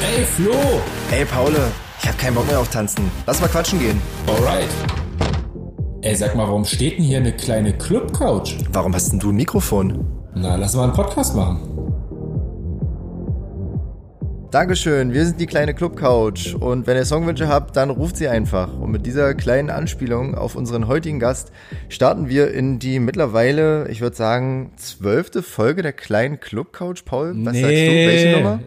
Ey, Flo! Ey, Paule, ich hab keinen Bock mehr auf Tanzen. Lass mal quatschen gehen. Alright. Ey, sag mal, warum steht denn hier eine kleine Club-Couch? Warum hast denn du ein Mikrofon? Na, lass mal einen Podcast machen. Dankeschön, wir sind die kleine Club-Couch. Und wenn ihr Songwünsche habt, dann ruft sie einfach. Und mit dieser kleinen Anspielung auf unseren heutigen Gast starten wir in die mittlerweile, ich würde sagen, zwölfte Folge der kleinen Club-Couch. Paul, was nee, sagst du? Welche Nummer?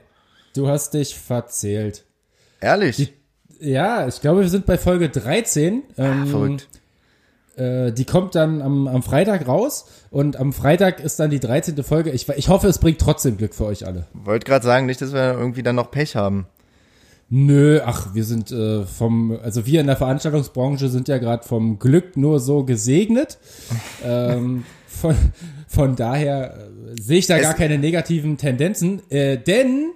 Du hast dich verzählt. Ehrlich? Die, ja, ich glaube, wir sind bei Folge 13. Ähm, Ah, Verrückt. äh, die kommt dann am, am Freitag raus und am Freitag ist dann die 13. Folge. Ich, ich hoffe, es bringt trotzdem Glück für euch alle. Wollte gerade sagen, nicht, dass wir irgendwie dann noch Pech haben. Nö, ach, wir sind äh, vom, also wir in der Veranstaltungsbranche sind ja gerade vom Glück nur so gesegnet. ähm, von, von daher äh, sehe ich da Es- gar keine negativen Tendenzen, äh, denn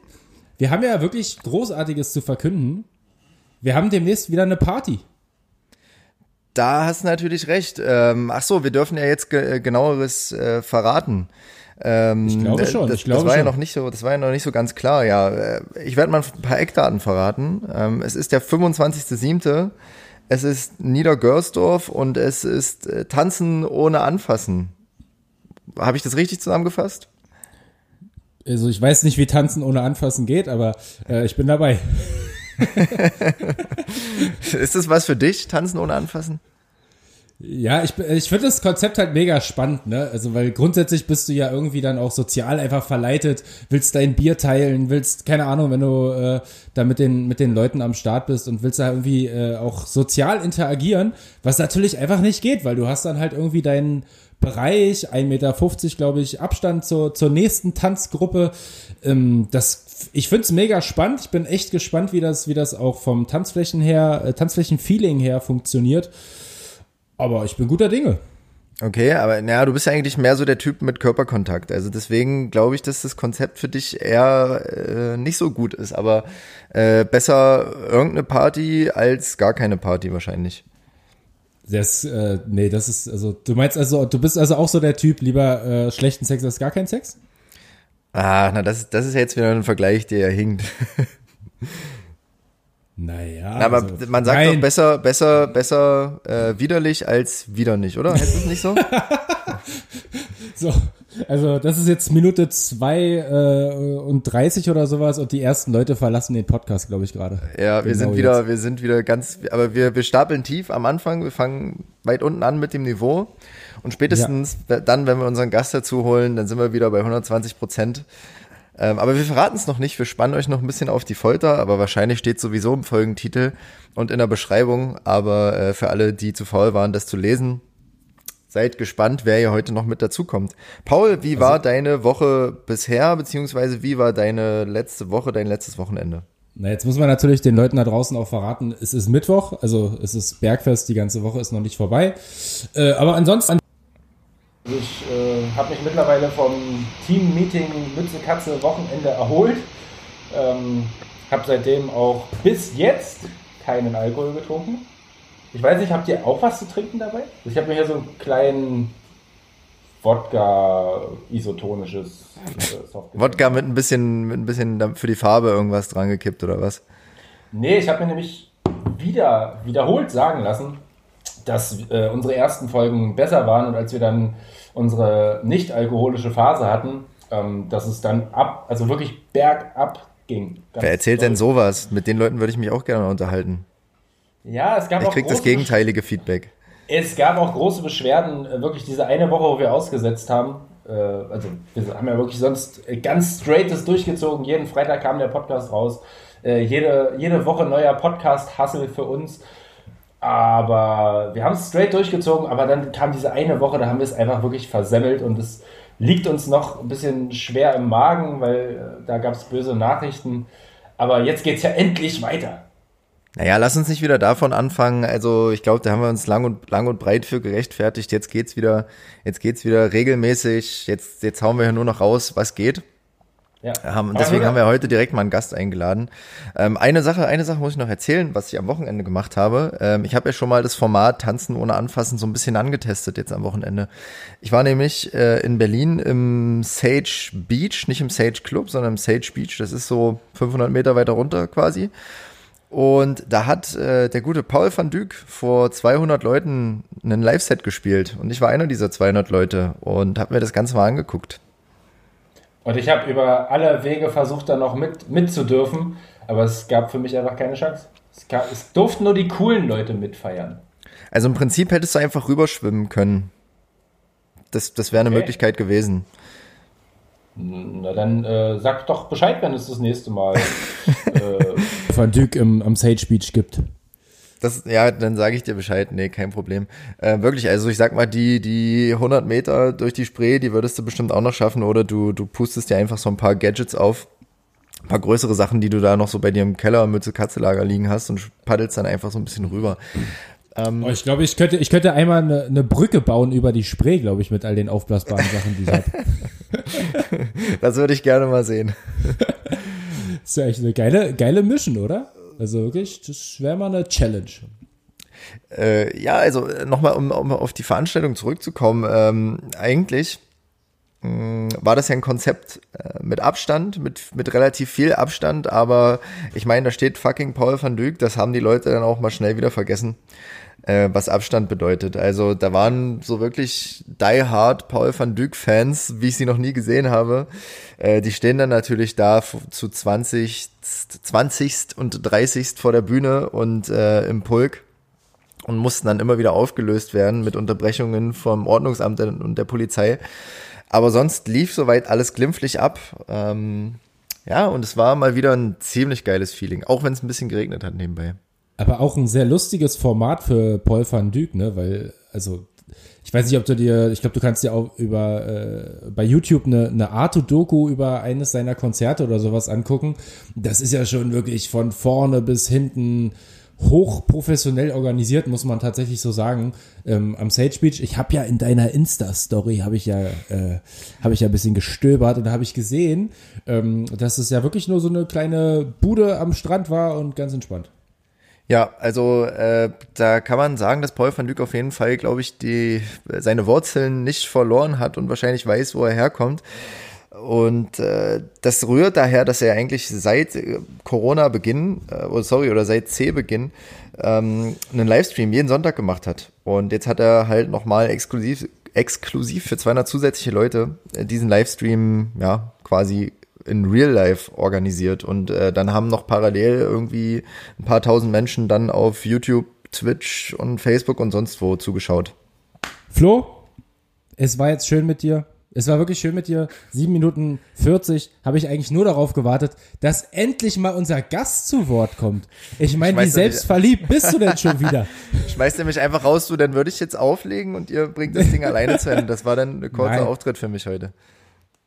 wir haben ja wirklich Großartiges zu verkünden. Wir haben demnächst wieder eine Party. Da hast du natürlich recht. Ähm, ach so, wir dürfen ja jetzt ge genaueres äh, verraten. Ähm, Ich glaube schon, Das, ich glaube das war ja schon. noch nicht so, das war ja noch nicht so ganz klar. Ja, Äh, ich werde mal ein paar Eckdaten verraten. Ähm, es ist der 25.07. Es ist Niedergörsdorf und es ist äh, Tanzen ohne Anfassen. Habe ich das richtig zusammengefasst? Also ich weiß nicht, wie Tanzen ohne Anfassen geht, aber äh, ich bin dabei. Ist das was für dich, Tanzen ohne Anfassen? Ja, ich, ich finde das Konzept halt mega spannend, ne? Also, weil grundsätzlich bist du ja irgendwie dann auch sozial einfach verleitet, willst dein Bier teilen, willst, keine Ahnung, wenn du äh, da mit den, mit den Leuten am Start bist und willst da irgendwie äh, auch sozial interagieren, was natürlich einfach nicht geht, weil du hast dann halt irgendwie deinen Bereich, 1,50 Meter, glaube ich, Abstand zur, zur nächsten Tanzgruppe. Ähm, das, ich find's mega spannend. Ich bin echt gespannt, wie das, wie das auch vom Tanzflächen her, äh, Tanzflächen-Feeling her funktioniert. Aber ich bin guter Dinge. Okay, aber naja, du bist ja eigentlich mehr so der Typ mit Körperkontakt. Also deswegen glaube ich, dass das Konzept für dich eher äh, nicht so gut ist. Aber äh, besser irgendeine Party als gar keine Party wahrscheinlich. Das, äh, nee, das ist, also, du meinst also, du bist also auch so der Typ, lieber äh, schlechten Sex als gar kein Sex? Ah, na, das, das ist jetzt wieder ein Vergleich, der ja hinkt. Naja. Na, aber also, man sagt nein, doch besser, besser, besser äh, widerlich als wieder nicht, oder? Heißt das nicht so? So, also, das ist jetzt Minute zwei äh, und 30 oder sowas und die ersten Leute verlassen den Podcast, glaube ich, gerade. Ja, wir Genau sind wieder, jetzt. wir sind wieder ganz, aber wir, wir stapeln tief am Anfang, wir fangen weit unten an mit dem Niveau und spätestens dann, wenn wir unseren Gast dazu holen, dann sind wir wieder bei 120 Prozent. Ähm, aber wir verraten es noch nicht, wir spannen euch noch ein bisschen auf die Folter, aber wahrscheinlich steht sowieso im Folgentitel und in der Beschreibung, aber äh, für alle, die zu faul waren, das zu lesen, seid gespannt, wer hier heute noch mit dazukommt. Paul, wie war deine Woche bisher, beziehungsweise wie war deine letzte Woche, dein letztes Wochenende? Na, jetzt muss man natürlich den Leuten da draußen auch verraten, es ist Mittwoch, also es ist Bergfest, die ganze Woche ist noch nicht vorbei. Äh, aber ansonsten. Ich äh, habe mich mittlerweile vom Team-Meeting Mütze Katze Wochenende erholt. Ähm, habe seitdem auch bis jetzt keinen Alkohol getrunken. Ich weiß nicht, habt ihr auch was zu trinken dabei? Also ich habe mir hier so einen kleinen Wodka isotonisches äh. Wodka mit ein bisschen, mit ein bisschen für die Farbe irgendwas dran gekippt oder was? Nee, ich habe mir nämlich wieder wiederholt sagen lassen, dass äh, unsere ersten Folgen besser waren und als wir dann unsere nicht alkoholische Phase hatten, ähm, dass es dann ab, also wirklich bergab ging. Wer erzählt doll. denn sowas? Mit den Leuten würde ich mich auch gerne unterhalten. Ja, es gab Ich auch krieg das große gegenteilige Feedback. Es gab auch große Beschwerden, äh, wirklich diese eine Woche, wo wir ausgesetzt haben. Äh, Also wir haben ja wirklich sonst äh, ganz straight das durchgezogen. Jeden Freitag kam der Podcast raus. Jede, jede Woche neuer Podcast-Hassel für uns. Aber wir haben es straight durchgezogen, aber dann kam diese eine Woche, da haben wir es einfach wirklich versemmelt und es liegt uns noch ein bisschen schwer im Magen, weil da gab es böse Nachrichten. Aber jetzt geht's ja endlich weiter. Naja, lass uns nicht wieder davon anfangen. Also ich glaube, da haben wir uns lang und lang und breit für gerechtfertigt. Jetzt geht's wieder, jetzt geht's wieder regelmäßig. Jetzt, jetzt hauen wir hier nur noch raus, was geht. Ja. Haben, deswegen haben wir heute direkt mal einen Gast eingeladen. Ähm, eine Sache, eine Sache muss ich noch erzählen, was ich am Wochenende gemacht habe. Ähm, ich habe ja schon mal das Format Tanzen ohne Anfassen so ein bisschen angetestet jetzt am Wochenende. Ich war nämlich äh, in Berlin im Sage Beach, nicht im Sage Club, sondern im Sage Beach. Das ist so 500 Meter weiter runter quasi. Und da hat äh, der gute Paul van Dyk vor 200 Leuten einen Live-Set gespielt. Und ich war einer dieser 200 Leute und habe mir das Ganze mal angeguckt. Und ich habe über alle Wege versucht, da noch mit, mitzudürfen, aber es gab für mich einfach keine Chance. Es, gab, es durften nur die coolen Leute mitfeiern. Also im Prinzip hättest du einfach rüberschwimmen können. Das, das wäre eine okay. Möglichkeit gewesen. Na dann äh, sag doch Bescheid, wenn es das nächste Mal Van Dyk im, am Sage Beach gibt. Das, ja, dann sage ich dir Bescheid. Nee, kein Problem. Äh, wirklich, also ich sag mal, die, die 100 Meter durch die Spree, die würdest du bestimmt auch noch schaffen oder du, du pustest dir einfach so ein paar Gadgets auf. Ein paar größere Sachen, die du da noch so bei dir im Keller Mütze Katzelager liegen hast und paddelst dann einfach so ein bisschen rüber. Ähm, oh, ich glaube, ich könnte, ich könnte einmal eine, eine Brücke bauen über die Spree, glaube ich, mit all den aufblasbaren Sachen, die ich habe. das würde ich gerne mal sehen. ist ja echt eine geile, geile Mission, oder? Also wirklich, das wäre mal eine Challenge. Äh, ja, also äh, nochmal, um, um auf die Veranstaltung zurückzukommen, ähm, eigentlich mh, mm, war das ja ein Konzept äh, mit Abstand, mit, mit relativ viel Abstand, aber ich meine, da steht fucking Paul van Dyk, das haben die Leute dann auch mal schnell wieder vergessen äh, was Abstand bedeutet. Also da waren so wirklich die Hard Paul van Dyk Fans, wie ich sie noch nie gesehen habe. Äh, die stehen dann natürlich da zu 20, 20. und 30. vor der Bühne und äh, im Pulk und mussten dann immer wieder aufgelöst werden mit Unterbrechungen vom Ordnungsamt und der Polizei. Aber sonst lief soweit alles glimpflich ab. Ähm, ja, und es war mal wieder ein ziemlich geiles Feeling, auch wenn es ein bisschen geregnet hat nebenbei. Aber auch ein sehr lustiges Format für Paul van Dyk, ne? Weil, also, ich weiß nicht, ob du dir, ich glaube, du kannst dir auch über äh, bei YouTube eine, eine Arte-Doku über eines seiner Konzerte oder sowas angucken. Das ist ja schon wirklich von vorne bis hinten hochprofessionell organisiert, muss man tatsächlich so sagen. Ähm, am Sage Beach, ich habe ja in deiner Insta-Story, habe ich ja, äh, habe ich ja ein bisschen gestöbert und da habe ich gesehen, ähm, dass es ja wirklich nur so eine kleine Bude am Strand war und ganz entspannt. Ja, also äh, da kann man sagen, dass Paul van Dyk auf jeden Fall, glaube ich, die seine Wurzeln nicht verloren hat und wahrscheinlich weiß, wo er herkommt. Und äh, das rührt daher, dass er eigentlich seit äh, Corona-Beginn, äh, oh, sorry, oder seit C-Beginn ähm, einen Livestream jeden Sonntag gemacht hat. Und jetzt hat er halt nochmal exklusiv, exklusiv für 200 zusätzliche Leute äh, diesen Livestream ja quasi in Real Life organisiert und äh, dann haben noch parallel irgendwie ein paar tausend Menschen dann auf YouTube, Twitch und Facebook und sonst wo zugeschaut. Flo, es war jetzt schön mit dir. Es war wirklich schön mit dir. Sieben Minuten 40 habe ich eigentlich nur darauf gewartet, dass endlich mal unser Gast zu Wort kommt. Ich meine, wie selbstverliebt bist du denn schon wieder? Schmeißt ihr mich einfach raus, du, dann würde ich jetzt auflegen und ihr bringt das Ding alleine zu Ende. Das war dann ein kurzer Nein. Auftritt für mich heute.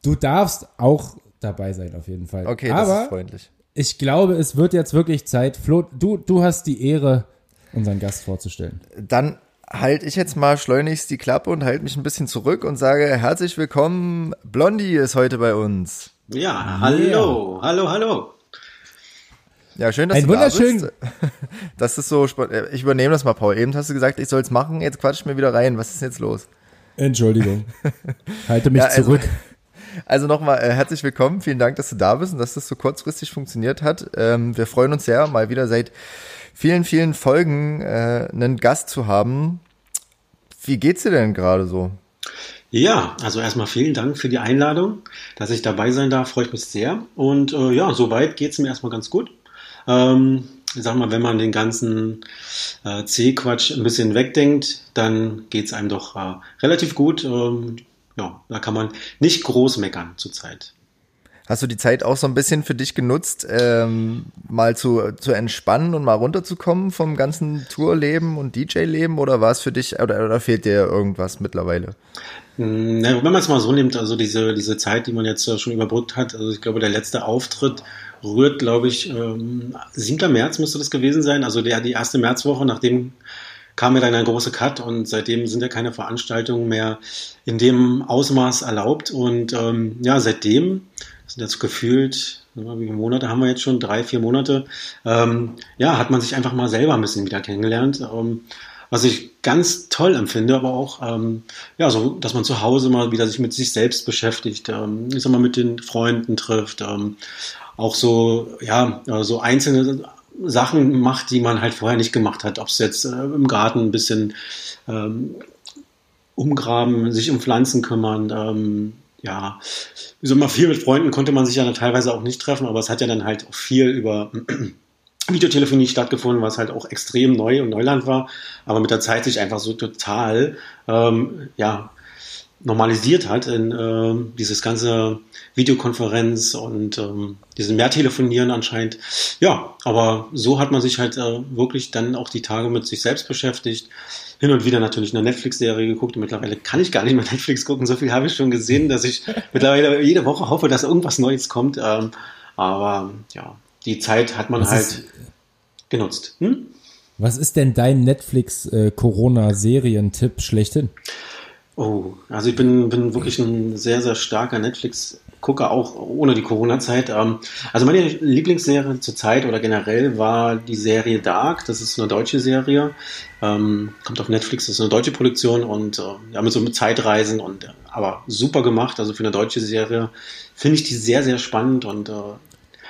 Du darfst auch dabei sein, auf jeden Fall. Okay, das Aber ist freundlich. Ich glaube, es wird jetzt wirklich Zeit. Flo, du, du hast die Ehre, unseren Gast vorzustellen. Dann halte ich jetzt mal schleunigst die Klappe und halte mich ein bisschen zurück und sage herzlich willkommen. Blondie ist heute bei uns. Ja, hallo, yeah. hallo, hallo. Ja, schön, dass Ein du wunderschön. da bist. Das ist so, äh, ich übernehme das mal, Paul. Eben hast du gesagt, ich soll es machen, jetzt quatsch mir wieder rein. Was ist jetzt los? Entschuldigung. Halte mich ja, also, zurück. Also nochmal äh, herzlich willkommen. Vielen Dank, dass du da bist und dass das so kurzfristig funktioniert hat. Ähm, wir freuen uns sehr, mal wieder seit vielen, vielen Folgen äh, einen Gast zu haben. Wie geht's dir denn gerade so? Ja, also erstmal vielen Dank für die Einladung, dass ich dabei sein darf, freut mich sehr. Und äh, ja, soweit geht's mir erstmal ganz gut. Ähm, ich sag mal, wenn man den ganzen äh, C-Quatsch ein bisschen wegdenkt, dann geht's einem doch äh, relativ gut. Ähm, ja, da kann man nicht groß meckern zurzeit. Hast du die Zeit auch so ein bisschen für dich genutzt, ähm, mal zu, zu entspannen und mal runterzukommen vom ganzen Tourleben und DJ-Leben oder war es für dich oder, oder fehlt dir irgendwas mittlerweile? Hm, na, wenn man es mal so nimmt, also diese, diese Zeit, die man jetzt schon überbrückt hat, also ich glaube, der letzte Auftritt rührt, glaube ich, ähm, 7. März müsste das gewesen sein, also der, die erste Märzwoche, nachdem kam mir dann ein großer Cut und seitdem sind ja keine Veranstaltungen mehr in dem Ausmaß erlaubt. Und ähm, ja, seitdem sind jetzt gefühlt, wie viele Monate haben wir jetzt schon? Drei, vier Monate. Ähm, ja, hat man sich einfach mal selber ein bisschen wieder kennengelernt. Ähm, was ich ganz toll empfinde, aber auch, ähm, ja, so, dass man zu Hause mal wieder sich mit sich selbst beschäftigt, ähm, ich sag mal, mit den Freunden trifft, ähm, auch so, ja, so einzelne Sachen macht, die man halt vorher nicht gemacht hat. Ob es jetzt äh, im Garten ein bisschen ähm, umgraben, sich um Pflanzen kümmern, ähm, ja, wie so mal viel mit Freunden konnte man sich ja teilweise auch nicht treffen, aber es hat ja dann halt auch viel über Videotelefonie stattgefunden, was halt auch extrem neu und Neuland war, aber mit der Zeit sich einfach so total ähm, ja, normalisiert hat in äh, dieses ganze Videokonferenz und ähm, diesen Mehrtelefonieren anscheinend. Ja, aber so hat man sich halt äh, wirklich dann auch die Tage mit sich selbst beschäftigt. Hin und wieder natürlich eine Netflix-Serie geguckt und mittlerweile kann ich gar nicht mehr Netflix gucken. So viel habe ich schon gesehen, dass ich mittlerweile jede Woche hoffe, dass irgendwas Neues kommt. Ähm, aber ja, die Zeit hat man Was halt ist, genutzt. Hm? Was ist denn dein Netflix-Corona-Serientipp schlechthin? Oh, also ich bin, bin wirklich ein sehr, sehr starker Netflix-Gucker, auch ohne die Corona-Zeit. Ähm, also meine Lieblingsserie zur Zeit oder generell war die Serie Dark. Das ist eine deutsche Serie. Ähm, kommt auf Netflix, das ist eine deutsche Produktion und äh, ja, mit so mit Zeitreisen und aber super gemacht. Also für eine deutsche Serie finde ich die sehr, sehr spannend und äh,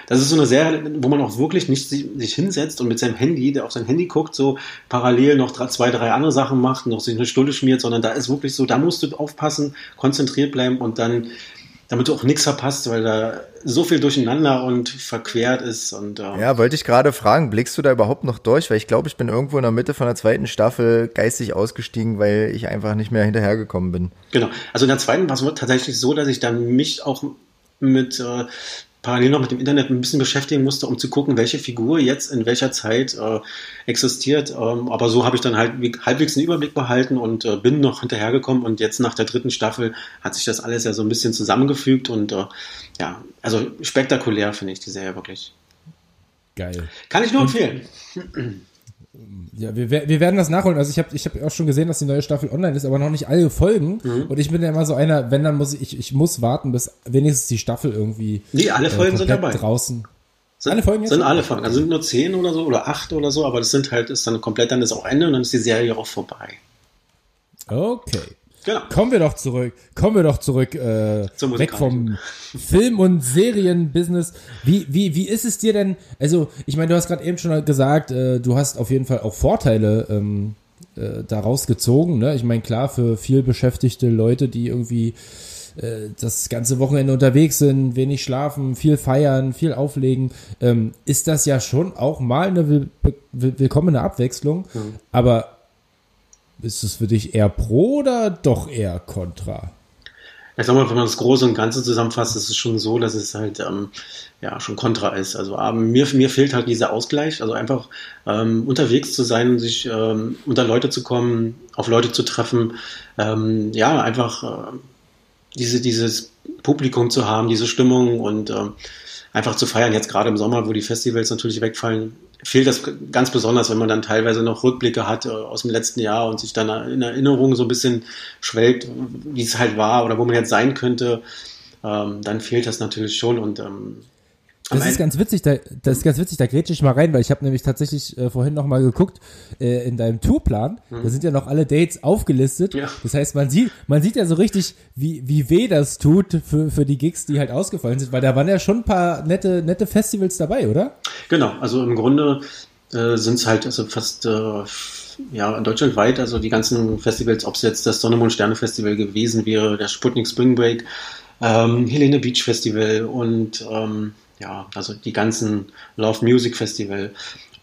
das ist so eine Serie, wo man auch wirklich nicht sich hinsetzt und mit seinem Handy, der auf sein Handy guckt, so parallel noch zwei, drei andere Sachen macht, noch sich eine Stulle schmiert, sondern da ist wirklich so, da musst du aufpassen, konzentriert bleiben und dann, damit du auch nichts verpasst, weil da so viel durcheinander und verquert ist und äh ja, wollte ich gerade fragen, blickst du da überhaupt noch durch? Weil ich glaube, ich bin irgendwo in der Mitte von der zweiten Staffel geistig ausgestiegen, weil ich einfach nicht mehr hinterhergekommen bin. Genau, also in der zweiten war es tatsächlich so, dass ich dann mich auch mit äh, parallel noch mit dem Internet ein bisschen beschäftigen musste, um zu gucken, welche Figur jetzt in welcher Zeit äh, existiert. Ähm, aber so habe ich dann halt halbwegs einen Überblick behalten und äh, bin noch hinterhergekommen. Und jetzt nach der dritten Staffel hat sich das alles ja so ein bisschen zusammengefügt und äh, ja, also spektakulär finde ich die Serie wirklich. Geil. Kann ich nur empfehlen. Ja, wir, wir werden das nachholen. Also ich habe ich hab auch schon gesehen, dass die neue Staffel online ist, aber noch nicht alle Folgen. Mhm. Und ich bin ja immer so einer, wenn dann muss ich, ich muss warten, bis wenigstens die Staffel irgendwie. Nee, alle äh, Folgen äh, sind dabei. Draußen. Sind, alle Folgen jetzt? Sind alle Folgen. Also sind nur zehn oder so oder acht oder so, aber das sind halt, ist dann komplett, dann ist auch Ende und dann ist die Serie auch vorbei. Okay. Genau. Kommen wir doch zurück, kommen wir doch zurück, äh, weg vom Film- und Serienbusiness. Wie, wie, wie ist es dir denn, also ich meine, du hast gerade eben schon gesagt, äh, du hast auf jeden Fall auch Vorteile ähm, äh, daraus gezogen. Ne? Ich meine, klar, für viel beschäftigte Leute, die irgendwie äh, das ganze Wochenende unterwegs sind, wenig schlafen, viel feiern, viel auflegen, ähm, ist das ja schon auch mal eine will willkommene Abwechslung. Mhm. Aber ist es für dich eher pro oder doch eher kontra? Ich sag mal, wenn man das Große und Ganze zusammenfasst, ist es schon so, dass es halt ähm, ja schon kontra ist. Also ähm, mir, mir fehlt halt dieser Ausgleich, also einfach ähm, unterwegs zu sein, sich ähm, unter Leute zu kommen, auf Leute zu treffen, ähm, ja, einfach äh, diese, dieses Publikum zu haben, diese Stimmung und äh, einfach zu feiern. Jetzt gerade im Sommer, wo die Festivals natürlich wegfallen, fehlt das ganz besonders, wenn man dann teilweise noch Rückblicke hat äh, aus dem letzten Jahr und sich dann in Erinnerung so ein bisschen schwelgt, wie es halt war oder wo man jetzt sein könnte, ähm, dann fehlt das natürlich schon und ähm, das ist ganz witzig, da, das ist ganz witzig, da grätsche ich mal rein, weil ich habe nämlich tatsächlich äh, vorhin noch mal geguckt, äh, in deinem Tourplan, mhm. da sind ja noch alle Dates aufgelistet. Ja. Das heißt, man sieht, man sieht ja so richtig, wie, wie weh das tut für, für die Gigs, die halt ausgefallen sind, weil da waren ja schon ein paar nette, nette Festivals dabei, oder? Genau, also im Grunde äh, sind es halt also fast äh, ja, deutschlandweit, also die ganzen Festivals, ob es jetzt das Sonne Mond Sterne Festival gewesen wäre, der Sputnik Spring Break, ähm, Helene Beach Festival und ähm, ja, also die ganzen Love Music Festival.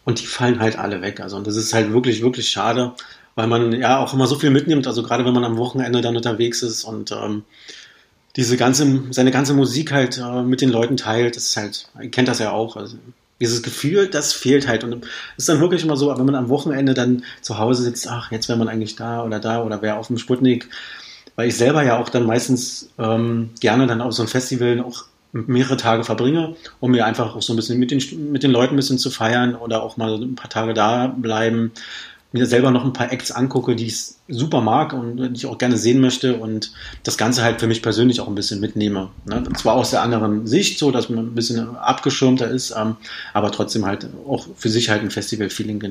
Und die fallen halt alle weg. Also, und das ist halt wirklich, wirklich schade, weil man ja auch immer so viel mitnimmt. Also, gerade wenn man am Wochenende dann unterwegs ist und ähm, diese ganze, seine ganze Musik halt äh, mit den Leuten teilt, das ist halt, ihr kennt das ja auch. Also, dieses Gefühl, das fehlt halt. Und es ist dann wirklich immer so, wenn man am Wochenende dann zu Hause sitzt, ach, jetzt wäre man eigentlich da oder da oder wäre auf dem Sputnik. Weil ich selber ja auch dann meistens ähm, gerne dann auf so ein Festival auch mehrere Tage verbringe, um mir einfach auch so ein bisschen mit den, mit den Leuten ein bisschen zu feiern oder auch mal ein paar Tage da bleiben, mir selber noch ein paar Acts angucke, die ich super mag und die ich auch gerne sehen möchte und das Ganze halt für mich persönlich auch ein bisschen mitnehme. Ne? Zwar aus der anderen Sicht, so dass man ein bisschen abgeschirmter ist, ähm, aber trotzdem halt auch für sich halt ein Festival-Feeling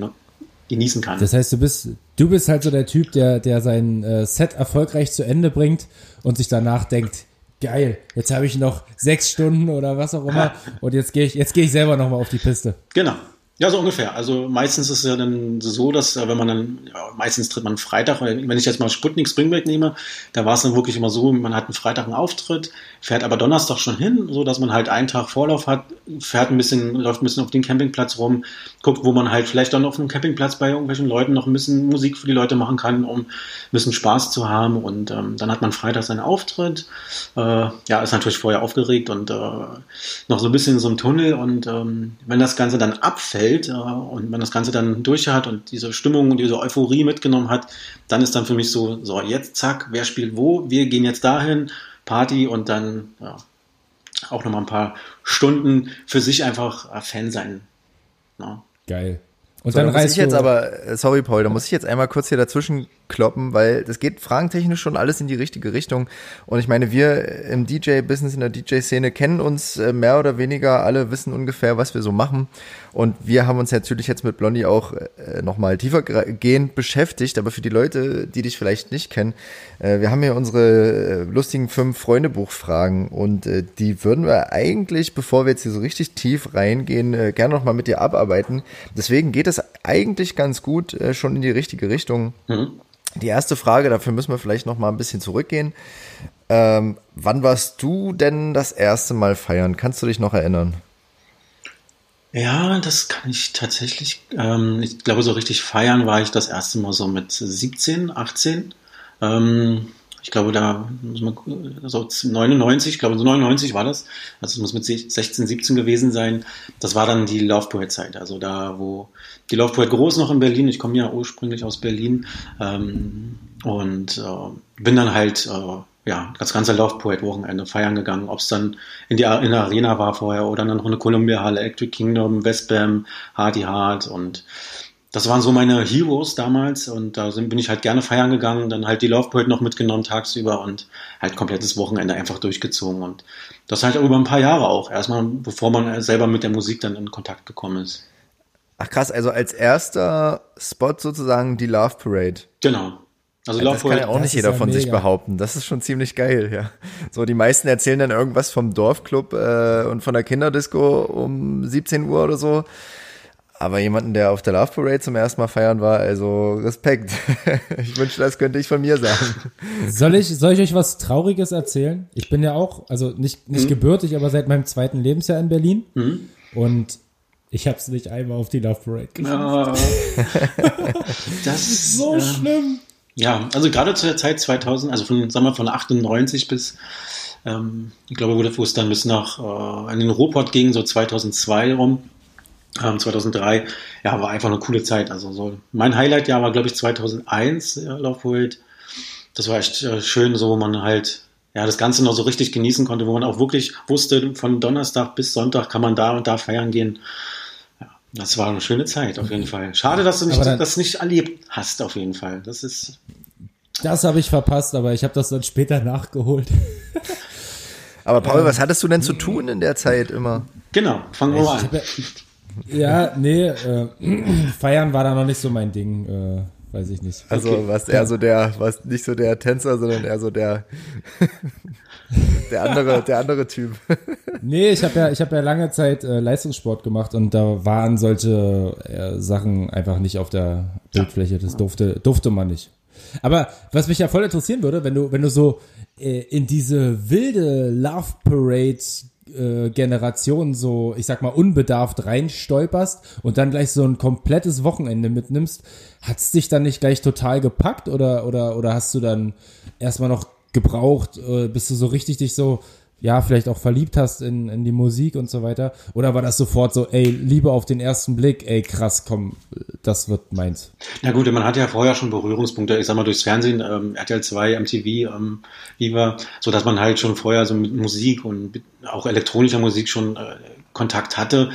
genießen kann. Das heißt, du bist, du bist halt so der Typ, der, der sein äh, Set erfolgreich zu Ende bringt und sich danach denkt, geil, jetzt habe ich noch sechs Stunden oder was auch immer und jetzt gehe ich, jetzt gehe ich selber nochmal auf die Piste. Genau, ja, so ungefähr. Also meistens ist es ja dann so, dass äh, wenn man dann, ja, meistens tritt man Freitag, wenn ich jetzt mal Sputnik Springback nehme, da war es dann wirklich immer so, man hat einen Freitag einen Auftritt, fährt aber Donnerstag schon hin, so dass man halt einen Tag Vorlauf hat, fährt ein bisschen, läuft ein bisschen auf den Campingplatz rum, guckt, wo man halt vielleicht dann auf einem Campingplatz bei irgendwelchen Leuten noch ein bisschen Musik für die Leute machen kann, um ein bisschen Spaß zu haben. Und ähm, dann hat man Freitag seinen Auftritt, äh, ja, ist natürlich vorher aufgeregt und äh, noch so ein bisschen in so einem Tunnel. Und ähm, wenn das Ganze dann abfällt, hält äh, und man das Ganze dann durch hat und diese Stimmung und diese Euphorie mitgenommen hat, dann ist dann für mich so, so jetzt zack, wer spielt wo, wir gehen jetzt dahin, Party und dann ja, auch nochmal ein paar Stunden für sich einfach äh, Fan sein. Ja. Geil. Und so, dann, dann muss ich jetzt aber, äh, sorry Paul, da muss ich jetzt einmal kurz hier dazwischen kloppen, weil das geht fragentechnisch schon alles in die richtige Richtung. Und ich meine, wir im DJ-Business, in der DJ-Szene kennen uns äh, mehr oder weniger, alle wissen ungefähr, was wir so machen. Und wir haben uns natürlich jetzt mit Blondie auch äh, nochmal tiefergehend beschäftigt, aber für die Leute, die dich vielleicht nicht kennen, äh, wir haben hier unsere äh, lustigen fünf Freunde-Buch-Fragen und äh, die würden wir eigentlich, bevor wir jetzt hier so richtig tief reingehen, äh, gerne nochmal mit dir abarbeiten. Deswegen geht es eigentlich ganz gut äh, schon in die richtige Richtung. Mhm. Die erste Frage, dafür müssen wir vielleicht nochmal ein bisschen zurückgehen. Ähm, wann warst du denn das erste Mal feiern? Kannst du dich noch erinnern? Ja, das kann ich tatsächlich. Ähm, ich glaube, so richtig feiern war ich das erste Mal so mit 17, 18. Ähm, ich glaube, da muss man, so 99, ich glaube, so 99 war das. Also es muss mit 16, 17 gewesen sein. Das war dann die Love Poet Zeit. Also da, wo die Love Poet groß noch in Berlin. Ich komme ja ursprünglich aus Berlin. Ähm, und äh, bin dann halt, äh, ja, das ganze Love Poet Wochenende feiern gegangen, ob es dann in, die, in der Arena war vorher oder dann noch eine Columbia Halle, Electric Kingdom, Westbam, Hardy Hard und das waren so meine Heroes damals und da sind, bin ich halt gerne feiern gegangen, dann halt die Love Poet noch mitgenommen tagsüber und halt komplettes Wochenende einfach durchgezogen und das halt über ein paar Jahre auch, erstmal bevor man selber mit der Musik dann in Kontakt gekommen ist. Ach krass, also als erster Spot sozusagen die Love Parade. Genau. Also das kann ja auch nicht jeder von mega. sich behaupten. Das ist schon ziemlich geil, ja. So, die meisten erzählen dann irgendwas vom Dorfclub äh, und von der Kinderdisco um 17 Uhr oder so. Aber jemanden, der auf der Love Parade zum ersten Mal feiern war, also Respekt. ich wünschte, das könnte ich von mir sagen. Soll ich, soll ich euch was Trauriges erzählen? Ich bin ja auch, also nicht, nicht mhm. gebürtig, aber seit meinem zweiten Lebensjahr in Berlin. Mhm. Und ich habe es nicht einmal auf die Love Parade geschafft. Oh. das ist so äh, schlimm. Ja, also gerade zu der Zeit 2000, also von, sagen wir, von 98 bis, ähm, ich glaube, wo es dann bis nach, äh, in den Ruhrpott ging, so 2002 rum, ähm, 2003, ja, war einfach eine coole Zeit. Also so, mein Highlight-Jahr war, glaube ich, 2001, ja, Love Parade. Das war echt äh, schön, so wo man halt ja, das Ganze noch so richtig genießen konnte, wo man auch wirklich wusste, von Donnerstag bis Sonntag kann man da und da feiern gehen. Das war eine schöne Zeit, auf jeden Fall. Schade, dass du nicht, dann, das nicht erlebt hast, auf jeden Fall. Das ist. Das habe ich verpasst, aber ich habe das dann später nachgeholt. aber Paul, ähm, was hattest du denn zu tun in der Zeit immer? Genau, fangen wir mal an. Ja, nee, äh, feiern war da noch nicht so mein Ding, äh, weiß ich nicht. Also okay. was eher so der, was nicht so der Tänzer, sondern eher so der der andere, der andere Typ. nee, ich habe ja, ich habe ja lange Zeit äh, Leistungssport gemacht und da waren solche äh, Sachen einfach nicht auf der Bildfläche. Das durfte, durfte man nicht. Aber was mich ja voll interessieren würde, wenn du, wenn du so äh, in diese wilde Love Parade äh, Generation so, ich sag mal, unbedarft reinstolperst und dann gleich so ein komplettes Wochenende mitnimmst, hat's dich dann nicht gleich total gepackt oder, oder, oder hast du dann erstmal noch gebraucht, äh, bis du so richtig dich so, ja, vielleicht auch verliebt hast in, in die Musik und so weiter? Oder war das sofort so, ey, Liebe auf den ersten Blick, ey, krass, komm, das wird meins? Na gut, man hat ja vorher schon Berührungspunkte, ich sag mal, durchs Fernsehen, ähm, RTL 2, MTV, ähm, Viva, so dass man halt schon vorher so mit Musik und auch elektronischer Musik schon äh, Kontakt hatte.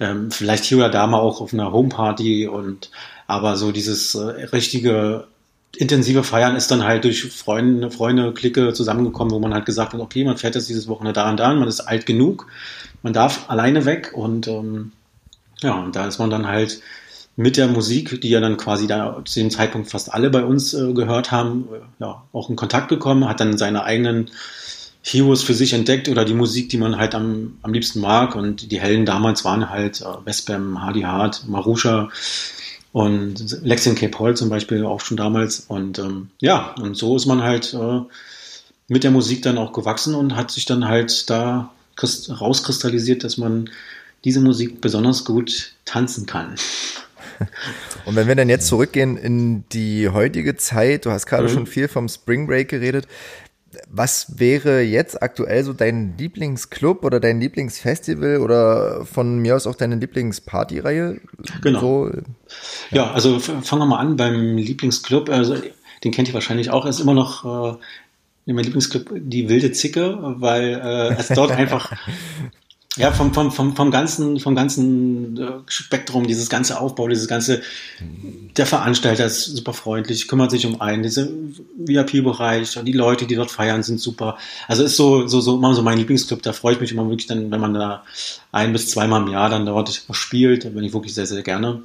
Ähm, vielleicht hier oder da mal auch auf einer Homeparty und Aber so dieses äh, richtige intensive Feiern ist dann halt durch Freunde, Freunde, Clique zusammengekommen, wo man halt gesagt hat, okay, man fährt jetzt dieses Wochenende da und da, und man ist alt genug, man darf alleine weg und ähm, ja, und da ist man dann halt mit der Musik, die ja dann quasi da zu dem Zeitpunkt fast alle bei uns äh, gehört haben, äh, ja, auch in Kontakt gekommen, hat dann seine eigenen Heroes für sich entdeckt oder die Musik, die man halt am, am liebsten mag. Und die Hellen damals waren halt äh, Westbam, Hardy Hart, Marusha und Lexin K. Paul zum Beispiel auch schon damals. Und ähm, ja, und so ist man halt äh, mit der Musik dann auch gewachsen und hat sich dann halt da rauskristallisiert, dass man diese Musik besonders gut tanzen kann. Und wenn wir dann jetzt zurückgehen in die heutige Zeit, du hast gerade mhm. schon viel vom Spring Break geredet. Was wäre jetzt aktuell so dein Lieblingsclub oder dein Lieblingsfestival oder von mir aus auch deine Lieblingspartyreihe? Genau. So, ja. ja. also fangen wir mal an beim Lieblingsclub. Also, den kennt ihr wahrscheinlich auch. Er ist immer noch äh, mein Lieblingsclub, die Wilde Zicke, weil äh, es dort einfach ja, vom, vom, vom, vom ganzen, vom ganzen äh, Spektrum, dieses ganze Aufbau, dieses ganze, der Veranstalter ist super freundlich, kümmert sich um einen, diese VIP-Bereich, die Leute, die dort feiern, sind super. Also ist so, so, so immer so mein Lieblingsclub, da freue ich mich immer wirklich dann, wenn man da ein bis zweimal im Jahr dann dort spielt, da bin ich wirklich sehr, sehr gerne.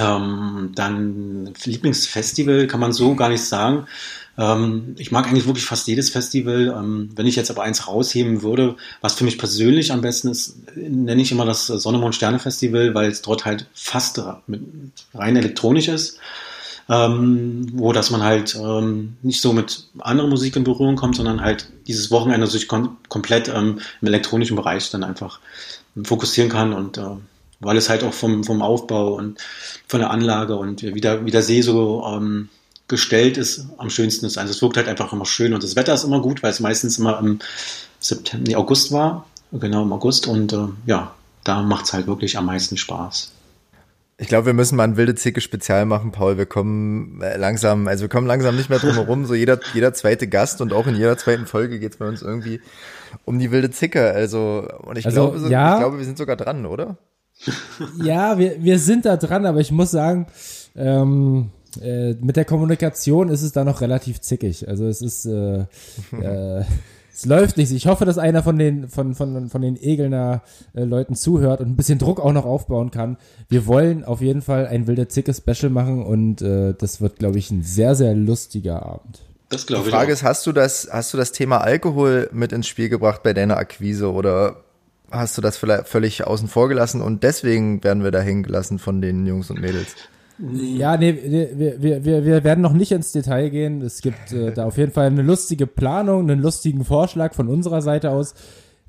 Ähm, dann Lieblingsfestival kann man so gar nicht sagen. Ähm, ich mag eigentlich wirklich fast jedes Festival. Ähm, wenn ich jetzt aber eins rausheben würde, was für mich persönlich am besten ist, nenne ich immer das Sonne, Mond, Sterne Festival, weil es dort halt fast rein elektronisch ist. Ähm, wo dass man halt ähm, nicht so mit anderer Musik in Berührung kommt, sondern halt dieses Wochenende sich kom komplett ähm, im elektronischen Bereich dann einfach fokussieren kann und äh, weil es halt auch vom, vom Aufbau und von der Anlage und wie der, wie der See so ähm, gestellt ist, am schönsten ist. Also es wirkt halt einfach immer schön und das Wetter ist immer gut, weil es meistens immer im September, nee, August war, genau im August und äh, ja, da macht es halt wirklich am meisten Spaß. Ich glaube, wir müssen mal ein wilde Zicke Spezial machen, Paul. Wir kommen äh, langsam, also wir kommen langsam nicht mehr drum herum. So jeder, jeder zweite Gast und auch in jeder zweiten Folge geht es bei uns irgendwie um die wilde Zicke. Also, und ich, also, glaube, so, ja, ich glaube, wir sind sogar dran, oder? Ja, wir, wir sind da dran, aber ich muss sagen, ähm, äh, mit der Kommunikation ist es da noch relativ zickig. Also es ist, äh, äh, es läuft nicht. Ich hoffe, dass einer von den, von, von, von den Egelner äh, Leuten zuhört und ein bisschen Druck auch noch aufbauen kann. Wir wollen auf jeden Fall ein wilder Zicke Special machen und äh, das wird, glaube ich, ein sehr, sehr lustiger Abend. Das glaube ich. Die Frage auch. ist, hast du das, hast du das Thema Alkohol mit ins Spiel gebracht bei deiner Akquise oder hast du das vielleicht völlig außen vor gelassen und deswegen werden wir da hängen gelassen von den Jungs und Mädels? Ja, nee, wir, wir, wir, wir werden noch nicht ins Detail gehen. Es gibt äh, da auf jeden Fall eine lustige Planung, einen lustigen Vorschlag von unserer Seite aus.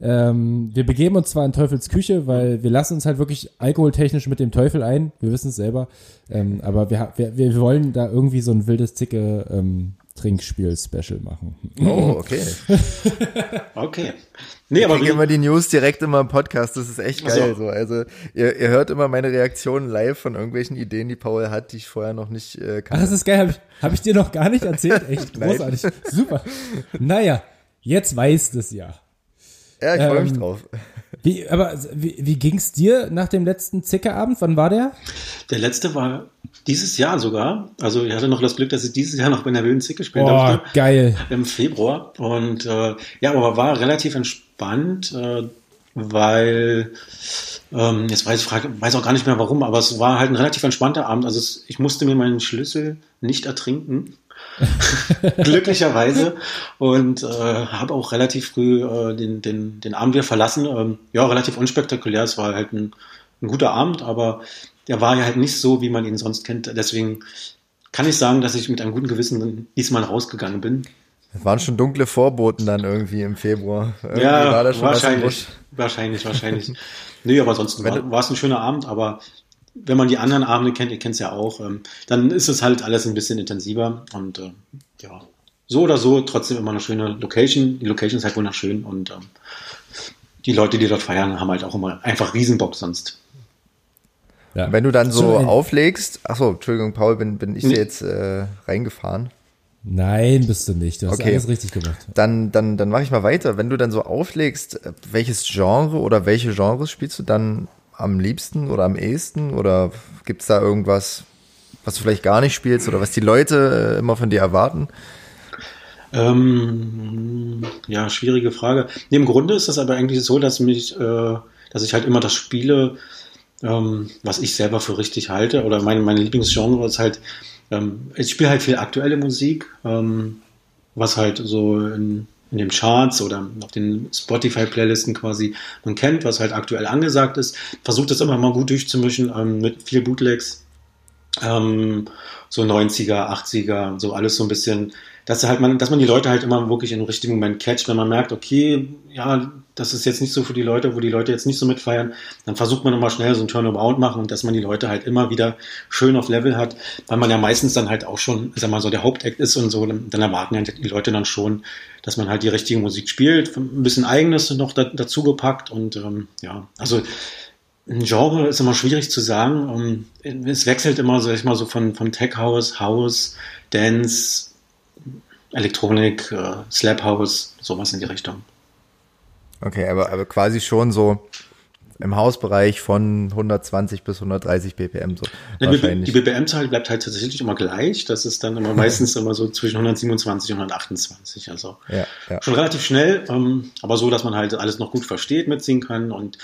Ähm, wir begeben uns zwar in Teufels Küche, weil wir lassen uns halt wirklich alkoholtechnisch mit dem Teufel ein. Wir wissen es selber. Ähm, aber wir, wir, wir wollen da irgendwie so ein wildes Zicke ähm, Trinkspiel-Special machen. Oh, okay. okay. Nee, aber ich immer die News direkt immer im Podcast. Das ist echt geil. So. Also ihr, ihr hört immer meine Reaktionen live von irgendwelchen Ideen, die Paul hat, die ich vorher noch nicht äh, kannte. Ach, das ist geil. Habe ich, hab ich dir noch gar nicht erzählt. Echt großartig. Super. Naja, jetzt weißt es ja. Ja, ich freue ähm, mich drauf. Wie, aber wie, wie ging's dir nach dem letzten Zickerabend? Wann war der? Der letzte war dieses Jahr sogar. Also ich hatte noch das Glück, dass ich dieses Jahr noch bei der Wilden Zicke spielen oh, durfte. geil. Im Februar. Und äh, ja, aber war relativ entspannt, äh, weil ähm, jetzt weiß ich weiß auch gar nicht mehr warum, aber es war halt ein relativ entspannter Abend. Also es, ich musste mir meinen Schlüssel nicht ertrinken. Glücklicherweise. Und äh, habe auch relativ früh äh, den, den, den Abend wieder verlassen. Ähm, ja, relativ unspektakulär. Es war halt ein, ein guter Abend, aber der war ja halt nicht so, wie man ihn sonst kennt. Deswegen kann ich sagen, dass ich mit einem guten Gewissen diesmal rausgegangen bin. Es waren schon dunkle Vorboten dann irgendwie im Februar. Irgendwie ja, war wahrscheinlich, wahrscheinlich, wahrscheinlich. nee, aber ansonsten war, war es ein schöner Abend, aber wenn man die anderen Abende kennt, ihr kennt es ja auch, ähm, dann ist es halt alles ein bisschen intensiver und äh, ja, so oder so trotzdem immer eine schöne Location. Die Location ist halt wunderschön und ähm, die Leute, die dort feiern, haben halt auch immer einfach Riesenbock sonst. Ja. Wenn du dann so, so auflegst, achso, Entschuldigung, Paul, bin, bin ich nee. jetzt äh, reingefahren? Nein, bist du nicht. Du hast okay. alles richtig gemacht. Dann, dann, dann mache ich mal weiter. Wenn du dann so auflegst, äh, welches Genre oder welche Genres spielst du dann am liebsten oder am ehesten? Oder gibt's da irgendwas, was du vielleicht gar nicht spielst oder was die Leute äh, immer von dir erwarten? Ähm, ja, schwierige Frage. Nee, Im Grunde ist das aber eigentlich so, dass mich, äh, dass ich halt immer das spiele, ähm, was ich selber für richtig halte. Oder meine, meine Lieblingsgenre ist halt, ähm, ich spiele halt viel aktuelle Musik, ähm, was halt so in, in den Charts oder auf den Spotify-Playlisten quasi man kennt, was halt aktuell angesagt ist. Versucht das immer mal gut durchzumischen ähm, mit viel Bootlegs. Ähm, so 90er, 80er, so alles so ein bisschen dass halt man, dass man die Leute halt immer wirklich in den richtigen Moment catcht, wenn man merkt, okay, ja, das ist jetzt nicht so für die Leute, wo die Leute jetzt nicht so mitfeiern, dann versucht man immer schnell so ein Turnaround machen und dass man die Leute halt immer wieder schön auf Level hat, weil man ja meistens dann halt auch schon, sag mal so, der Hauptakt ist und so, dann erwarten ja die Leute dann schon, dass man halt die richtige Musik spielt, ein bisschen eigenes noch da, dazu gepackt und ähm, ja, also ein Genre ist immer schwierig zu sagen. Ähm, es wechselt immer, sag ich mal, so von, von Tech House, House, Dance, Elektronik, äh, Slap House, sowas in die Richtung. Okay, aber, aber quasi schon so im Hausbereich von 120 bis 130 BPM so. Ja, die BPM-Zahl bleibt halt tatsächlich immer gleich. Das ist dann immer meistens immer so zwischen 127 und 128. Also ja, ja. schon relativ schnell, ähm, aber so, dass man halt alles noch gut versteht, mitsingen kann. Und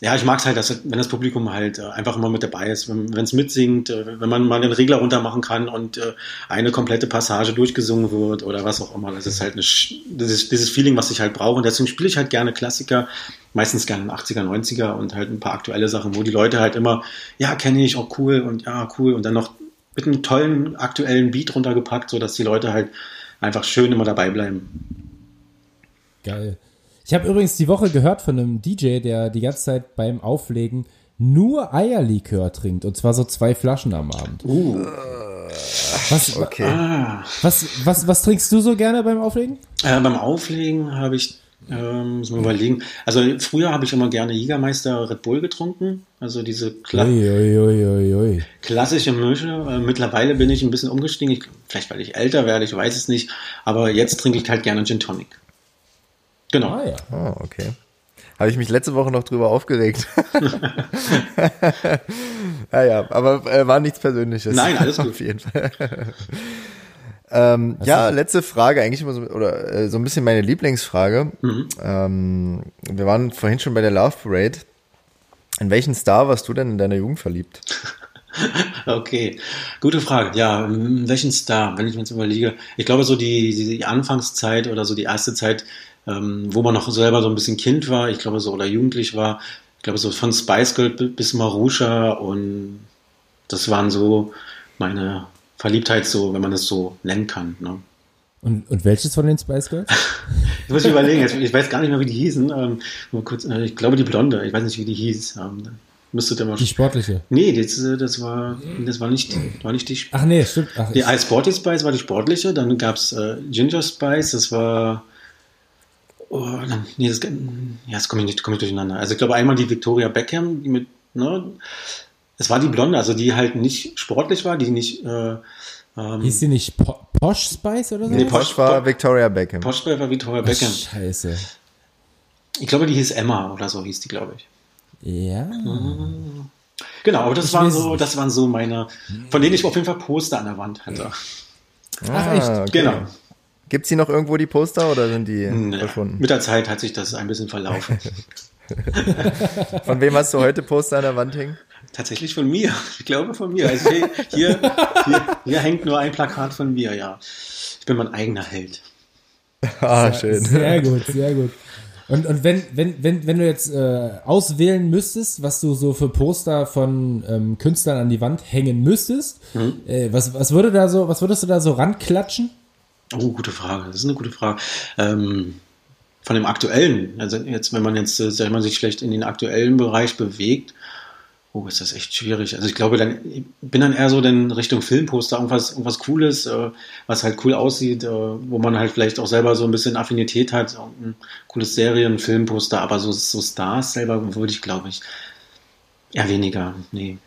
ja, ich mag es halt, dass wenn das Publikum halt äh, einfach immer mit dabei ist, wenn es mitsingt, äh, wenn man mal den Regler runter machen kann und äh, eine komplette Passage durchgesungen wird oder was auch immer. Das ist halt eine, dieses, dieses Feeling, was ich halt brauche. Und deswegen spiele ich halt gerne Klassiker meistens gerne 80er, 90er und halt ein paar aktuelle Sachen, wo die Leute halt immer, ja, kenne ich, auch cool und ja, cool und dann noch mit einem tollen aktuellen Beat runtergepackt, sodass die Leute halt einfach schön immer dabei bleiben. Geil. Ich habe übrigens die Woche gehört von einem DJ, der die ganze Zeit beim Auflegen nur Eierlikör trinkt und zwar so zwei Flaschen am Abend. Uh. Was, okay. Ah. was, was, was trinkst du so gerne beim Auflegen? Äh, beim Auflegen habe ich ähm, muss man überlegen. Also früher habe ich immer gerne Jägermeister Red Bull getrunken. Also diese Kla ui, ui, ui, klassische Mische. Äh, mittlerweile bin ich ein bisschen umgestiegen. Ich, vielleicht weil ich älter werde, ich weiß es nicht. Aber jetzt trinke ich halt gerne Gin Tonic. Genau. Ah, ja. Oh, okay. Habe ich mich letzte Woche noch drüber aufgeregt. naja, aber äh, war nichts Persönliches. Nein, alles gut. Auf jeden Fall. Ähm, ja, letzte Frage, eigentlich immer so, oder äh, so ein bisschen meine Lieblingsfrage. Mhm. Ähm, wir waren vorhin schon bei der Love Parade. In welchen Star warst du denn in deiner Jugend verliebt? okay, gute Frage. Ja, in welchen Star, wenn ich mir jetzt überlege, ich glaube so die, die Anfangszeit oder so die erste Zeit, ähm, wo man noch selber so ein bisschen Kind war, ich glaube so, oder jugendlich war, ich glaube so von Spice Girl bis Marusha und das waren so meine Verliebtheit so, wenn man das so nennen kann. Ne? Und, und welches von den Spice Girls? ich muss überlegen, ich weiß gar nicht mehr, wie die hießen. Ähm, nur kurz, äh, ich glaube die Blonde, ich weiß nicht, wie die hieß. Ähm, müsstet ihr mal die sportliche? Nee, das, äh, das, war, das war, nicht, war nicht die Ach nee, stimmt. Ach, die Ice Sporty Spice war die sportliche, dann gab es äh, Ginger Spice, das war Oh, dann, nee, das, ja, das komme ich, komm ich durcheinander. Also ich glaube einmal die Victoria Beckham, die mit, ne, es war die Blonde, also die halt nicht sportlich war, die nicht. Äh, ähm, Hieß sie nicht po Posh Spice oder so? Nee, Posh war Victoria Beckham. Posh Spice war Victoria Beckham. Ach, scheiße. Ich glaube, die hieß Emma oder so hieß die, glaube ich. Ja. Mhm. Genau, aber das ich waren so, das waren so meine, von denen ich auf jeden Fall Poster an der Wand hatte. Ach, echt? Ah, okay. Genau. Gibt es die noch irgendwo, die Poster, oder sind die ja, verschwunden? Mit der Zeit hat sich das ein bisschen verlaufen. Von wem hast du heute Poster an der Wand hängen? Tatsächlich von mir. Ich glaube von mir. Also hier, hier, hier, hier, hängt nur ein Plakat von mir, ja. Ich bin mein eigener Held. Ah, schön. Sehr gut, sehr gut. Und, und wenn, wenn, wenn, wenn du jetzt äh, auswählen müsstest, was du so für Poster von ähm, Künstlern an die Wand hängen müsstest, mhm. äh, was, was würde da so, was würdest du da so ranklatschen? Oh, gute Frage. Das ist eine gute Frage. Ähm, von dem aktuellen, also jetzt, wenn man jetzt, äh, sag mal, sich vielleicht in den aktuellen Bereich bewegt, Oh, ist das echt schwierig. Also ich glaube, dann ich bin dann eher so in Richtung Filmposter, irgendwas, irgendwas Cooles, äh, was halt cool aussieht, äh, wo man halt vielleicht auch selber so ein bisschen Affinität hat, ein cooles Serien, Filmposter, aber so, so Stars selber würde ich, glaube ich, eher weniger. Nee.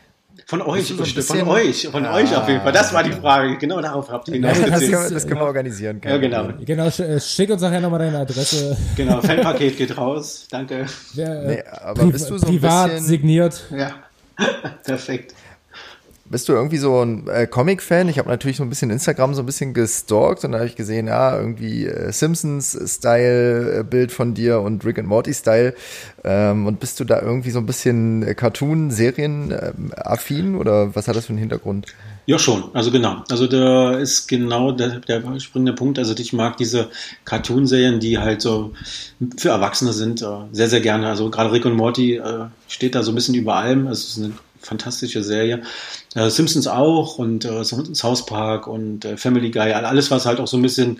Von euch, so bestimmt, von euch, von ah. euch auf jeden Fall. Das war die Frage. Genau darauf habt ihr hinaus. Das, das, das können wir organisieren. Ja, genau. Genau, äh, schick uns nachher nochmal deine Adresse. Genau, Fanpaket geht raus. Danke. Ja, nee, aber bist du so privat bisschen, signiert. Ja. Perfekt. Bist du irgendwie so ein äh, Comic-Fan? Ich habe natürlich so ein bisschen Instagram so ein bisschen gestalkt und da habe ich gesehen, ja, irgendwie äh, Simpsons-Style-Bild von dir und Rick and Morty-Style. Ähm, und bist du da irgendwie so ein bisschen äh, Cartoon-Serien-affin oder was hat das für einen Hintergrund? Ja, schon. Also genau. Also da ist genau der, der springende Punkt. Also ich mag diese Cartoon-Serien, die halt so für Erwachsene sind, äh, sehr, sehr gerne. Also gerade Rick und Morty äh, steht da so ein bisschen über allem. Es ist eine fantastische Serie. Äh, Simpsons auch und äh, South Park und äh, Family Guy, alles was halt auch so ein bisschen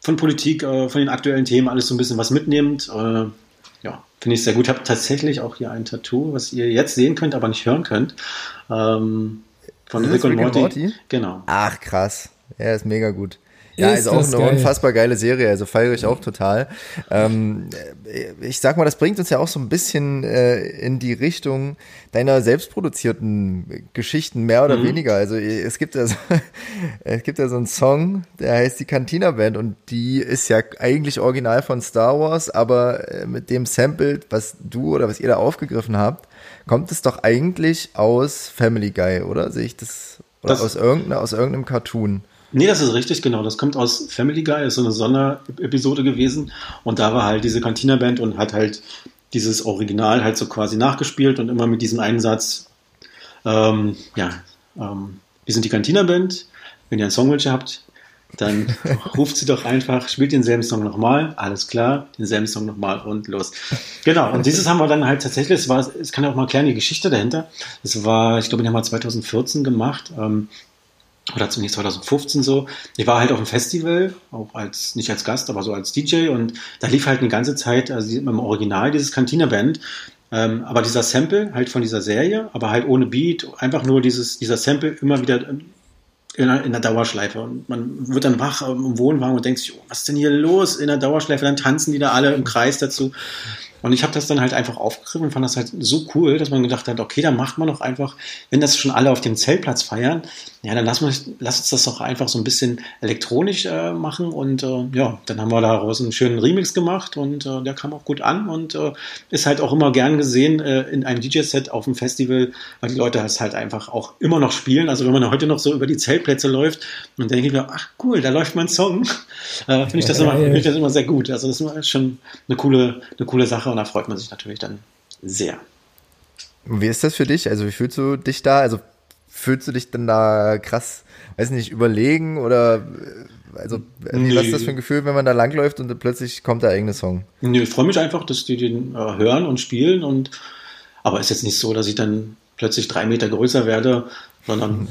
von Politik, äh, von den aktuellen Themen, alles so ein bisschen was mitnimmt. Äh, ja, finde ich sehr gut. Ich habe tatsächlich auch hier ein Tattoo, was ihr jetzt sehen könnt, aber nicht hören könnt. Ähm, von Rick und Morty. Morty. Genau. Ach krass. Er ist mega gut. Ja, ist, ist auch eine geil. unfassbar geile Serie, also feiere ich auch total. Ähm, ich sag mal, das bringt uns ja auch so ein bisschen äh, in die Richtung deiner selbstproduzierten Geschichten, mehr oder mhm. weniger. Also es gibt ja so, es gibt ja so einen Song, der heißt die Cantina Band und die ist ja eigentlich original von Star Wars, aber äh, mit dem Sample, was du oder was ihr da aufgegriffen habt, kommt es doch eigentlich aus Family Guy, oder? Sehe ich das? Oder das aus, irgendeiner, aus irgendeinem Cartoon? Nee, das ist richtig, genau. Das kommt aus Family Guy, ist so eine Sonderepisode gewesen. Und da war halt diese Cantina-Band und hat halt dieses Original halt so quasi nachgespielt und immer mit diesem Einsatz, ähm, ja, ähm, wir sind die Cantina-Band. Wenn ihr einen Songwunsch habt, dann ruft sie doch einfach, spielt denselben Song nochmal, alles klar, denselben Song nochmal und los. Genau, und dieses haben wir dann halt tatsächlich, es war, es kann ja auch mal erklären, die Geschichte dahinter. Es war, ich glaube, den haben wir 2014 gemacht. Ähm, oder zumindest 2015 so. Ich war halt auf dem Festival, auch als, nicht als Gast, aber so als DJ und da lief halt eine ganze Zeit, also im Original dieses Cantina-Band, ähm, aber dieser Sample halt von dieser Serie, aber halt ohne Beat, einfach nur dieses, dieser Sample immer wieder in, in der Dauerschleife. Und man wird dann wach im Wohnwagen und denkt sich, oh, was ist denn hier los in der Dauerschleife? Dann tanzen die da alle im Kreis dazu. Und ich habe das dann halt einfach aufgegriffen und fand das halt so cool, dass man gedacht hat, okay, dann macht man doch einfach, wenn das schon alle auf dem Zeltplatz feiern, ja, dann lass, lass uns das doch einfach so ein bisschen elektronisch äh, machen. Und äh, ja, dann haben wir daraus einen schönen Remix gemacht und äh, der kam auch gut an und äh, ist halt auch immer gern gesehen äh, in einem DJ-Set auf dem Festival, weil die Leute das halt einfach auch immer noch spielen. Also wenn man heute noch so über die Zeltplätze läuft, dann denke ich mir, ach cool, da läuft mein Song. äh, Finde ich, das immer, find ich das immer sehr gut. Also das ist schon eine coole, eine coole Sache und da freut man sich natürlich dann sehr. Wie ist das für dich? Also wie fühlst du dich da? Also fühlst du dich denn da krass, weiß nicht, überlegen oder äh, also nee. was ist das für ein Gefühl, wenn man da langläuft und plötzlich kommt der eigene Song? Nee, ich freue mich einfach, dass die den äh, hören und spielen und aber ist jetzt nicht so, dass ich dann plötzlich drei Meter größer werde sondern